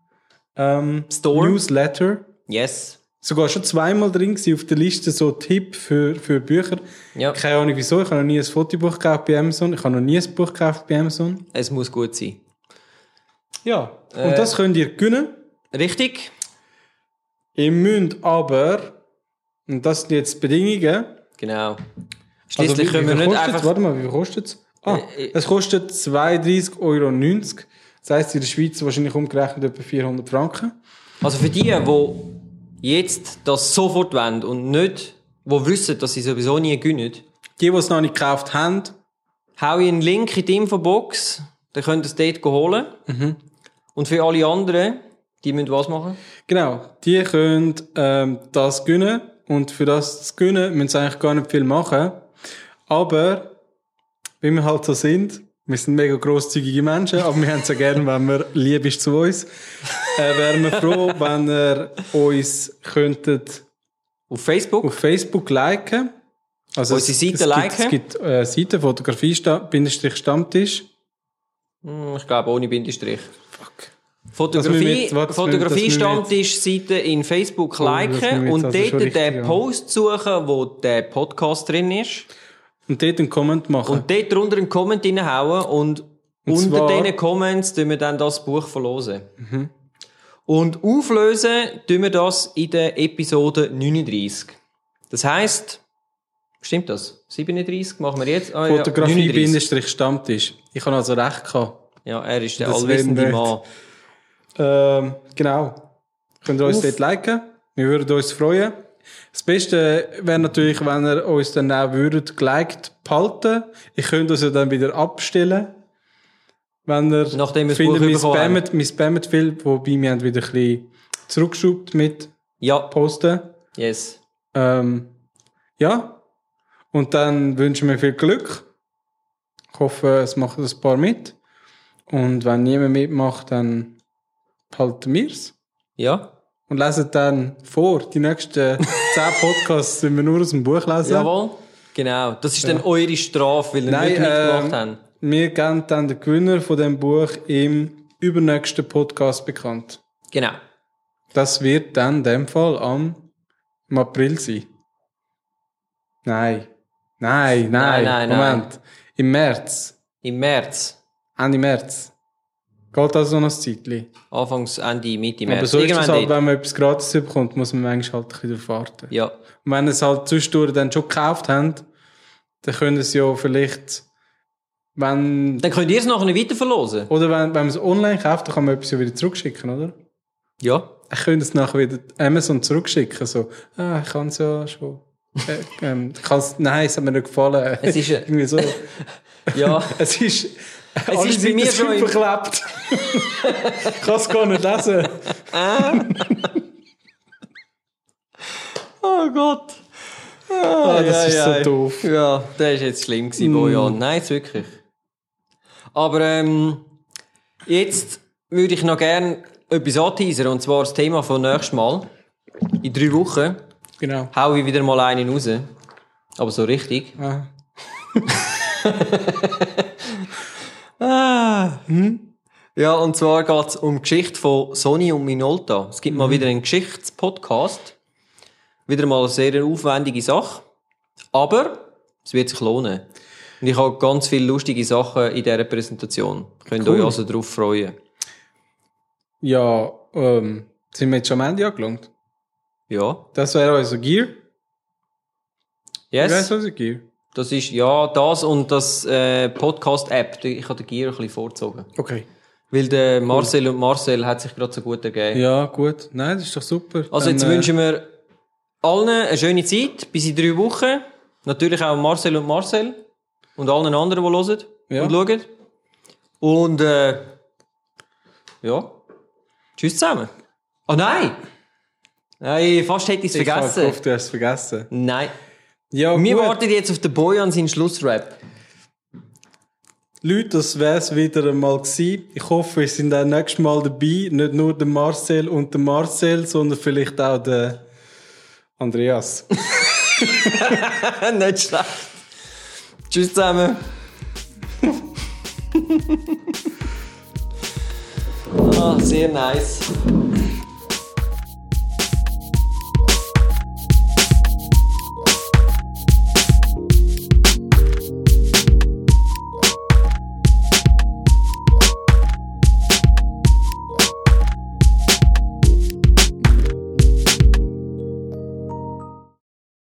ähm, Store. Newsletter. Yes. Sogar schon zweimal drin gewesen auf der Liste so Tipp für, für Bücher. Ja. Keine Ahnung wieso. Ich habe noch nie ein Fotobuch gekauft bei Amazon. Ich habe noch nie ein Buch gekauft bei Amazon. Es muss gut sein. Ja. Äh. Und das könnt ihr gewinnen. Richtig? Ihr müsst aber, und das sind jetzt die Bedingungen. Genau. Also, Schließlich wie- können wir nicht einfach. Warte mal, wie viel kostet es? Ah, Äh, äh. es kostet 32,90 Euro. Das heisst in der Schweiz wahrscheinlich umgerechnet etwa 400 Franken. Also für die, die jetzt das sofort wollen und nicht, die wissen, dass sie sowieso nie gewinnen, Die, die es noch nicht gekauft haben, hau ich einen Link in die Infobox, dann könnt ihr es dort holen. Und für alle anderen, die müssen was machen? genau, die können ähm, das gewinnen. Und für das zu gewinnen, müssen sie eigentlich gar nicht viel machen. Aber, wie wir halt so sind, wir sind mega grosszügige Menschen, aber wir haben es ja gerne, wenn wir lieb ist zu uns. Äh, wären wir froh, wenn ihr uns könntet Auf Facebook? auf Facebook liken. Also Unsere es- Seite es gibt, liken? Es gibt äh, Seite Fotografie-Stammtisch. Hm, Ich glaube ohne Bindestrich. Fuck. Fotografie, wir Fotografie-Stammtisch-Seite in Facebook Oh, liken wir und also dort richtig den. Post suchen, wo der Podcast drin ist. Und dort einen Comment machen. Und dort drunter einen Comment reinhauen und, Und unter diesen Comments tun wir dann das Buch verlosen. Mhm. Und auflösen tun wir das in der Episode 39. Das heisst, stimmt das? 37 machen wir jetzt? Ah, ja, 39. Fotografie-Stammtisch. Ich habe also recht gehabt. Ja, er ist der Das allwissende Mann. Ähm, genau. Könnt ihr uns Uff. dort liken. Wir würden uns freuen. Das Beste wäre natürlich, wenn ihr uns dann auch würdet geliked behalten. Ich könnte uns ja dann wieder abstellen. Wenn ihr Nachdem das findet, wir spammen, wir spammen viel, wobei wir haben wieder ein bisschen zurückgeschraubt mit Ja, Posten. yes. Ähm, ja. Und dann wünschen wir viel Glück. Ich hoffe, es machen ein paar mit. Und wenn niemand mitmacht, dann behalten wir es. Ja, Und lesen dann vor. Die nächsten [LAUGHS] 10 Podcasts müssen wir nur aus dem Buch lesen. jawohl. Genau, das ist dann eure Strafe, weil ihr Nein, nicht mitgemacht ähm, habt. Wir geben dann den Gewinner von dem Buch im übernächsten Podcast bekannt. Genau. Das wird dann in dem Fall am im April sein. Nein. Nein, nein, nein, Moment. Im März. Im März. Ende März. Geht also noch ein Zeitchen. Anfangs, Ende, Mitte Aber März. so ist es halt, wenn man etwas gratis bekommt, muss man manchmal halt ein bisschen warten. Ja. Und wenn es halt zwischendurch dann schon gekauft habt, dann können sie ja vielleicht, wenn, Dann könnt ihr es nachher weiter verlosen. oder wenn, wenn man es online kauft, dann kann man etwas ja wieder zurückschicken, oder? Ja. Ich könnte es nachher wieder Amazon zurückschicken, so, ah, ich kann es ja schon. Äh, ähm, kann's, nein, es hat mir nicht gefallen. Es ist, [LAUGHS] Irgendwie so. [LAUGHS] ja. Es ist, [LAUGHS] Es ist bei mir schon im- verklebt. ich [LAUGHS] kann es gar nicht lesen. [LAUGHS] Oh Gott. Ah, das ist so doof. Ja, der ist jetzt schlimm gewesen, Bojan. Nein, jetzt wirklich. Aber ähm, jetzt würde ich noch gerne etwas anteasern, und zwar das Thema von nächstes Mal. In drei Wochen Genau. hau ich wieder mal einen raus. Aber so richtig. Ah. Ah. Ja, und zwar geht es um die Geschichte von Sony und Minolta. Es gibt mal wieder einen Geschichtspodcast. Wieder mal eine sehr aufwendige Sache. Aber es wird sich lohnen. Und ich habe ganz viele lustige Sachen in dieser Präsentation. Könnt Cool. euch also darauf freuen. Ja, ähm, sind wir jetzt schon am Ende angelangt? Ja. Das wäre unser Gear. Yes. heisst unser Gear? Das ist, ja, das und das äh, Podcast-App. Ich habe den Gear ein bisschen vorgezogen. Okay. Weil der Marcel und Marcel hat sich gerade so gut ergeben. Ja, gut. Nein, das ist doch super. Also Dann, jetzt äh, wünschen wir allen eine schöne Zeit, bis in drei Wochen. Natürlich auch Marcel und Marcel. Und allen anderen, die hören Ja. und schauen. Und äh, ja. Tschüss zusammen. Oh nein! Nein, fast hätte ich es Ich habe vergessen. gehofft, du hast es vergessen. Nein. Ja, Wir gut. warten jetzt auf den Boy an seinen Schlussrap. Leute, das wär's wieder einmal gewesen. Ich hoffe, ihr sind auch nächstes Mal dabei. Nicht nur der Marcel und der Marcel, sondern vielleicht auch der Andreas. [LAUGHS] Nicht schlecht. Tschüss zusammen. [LAUGHS] ah, sehr nice.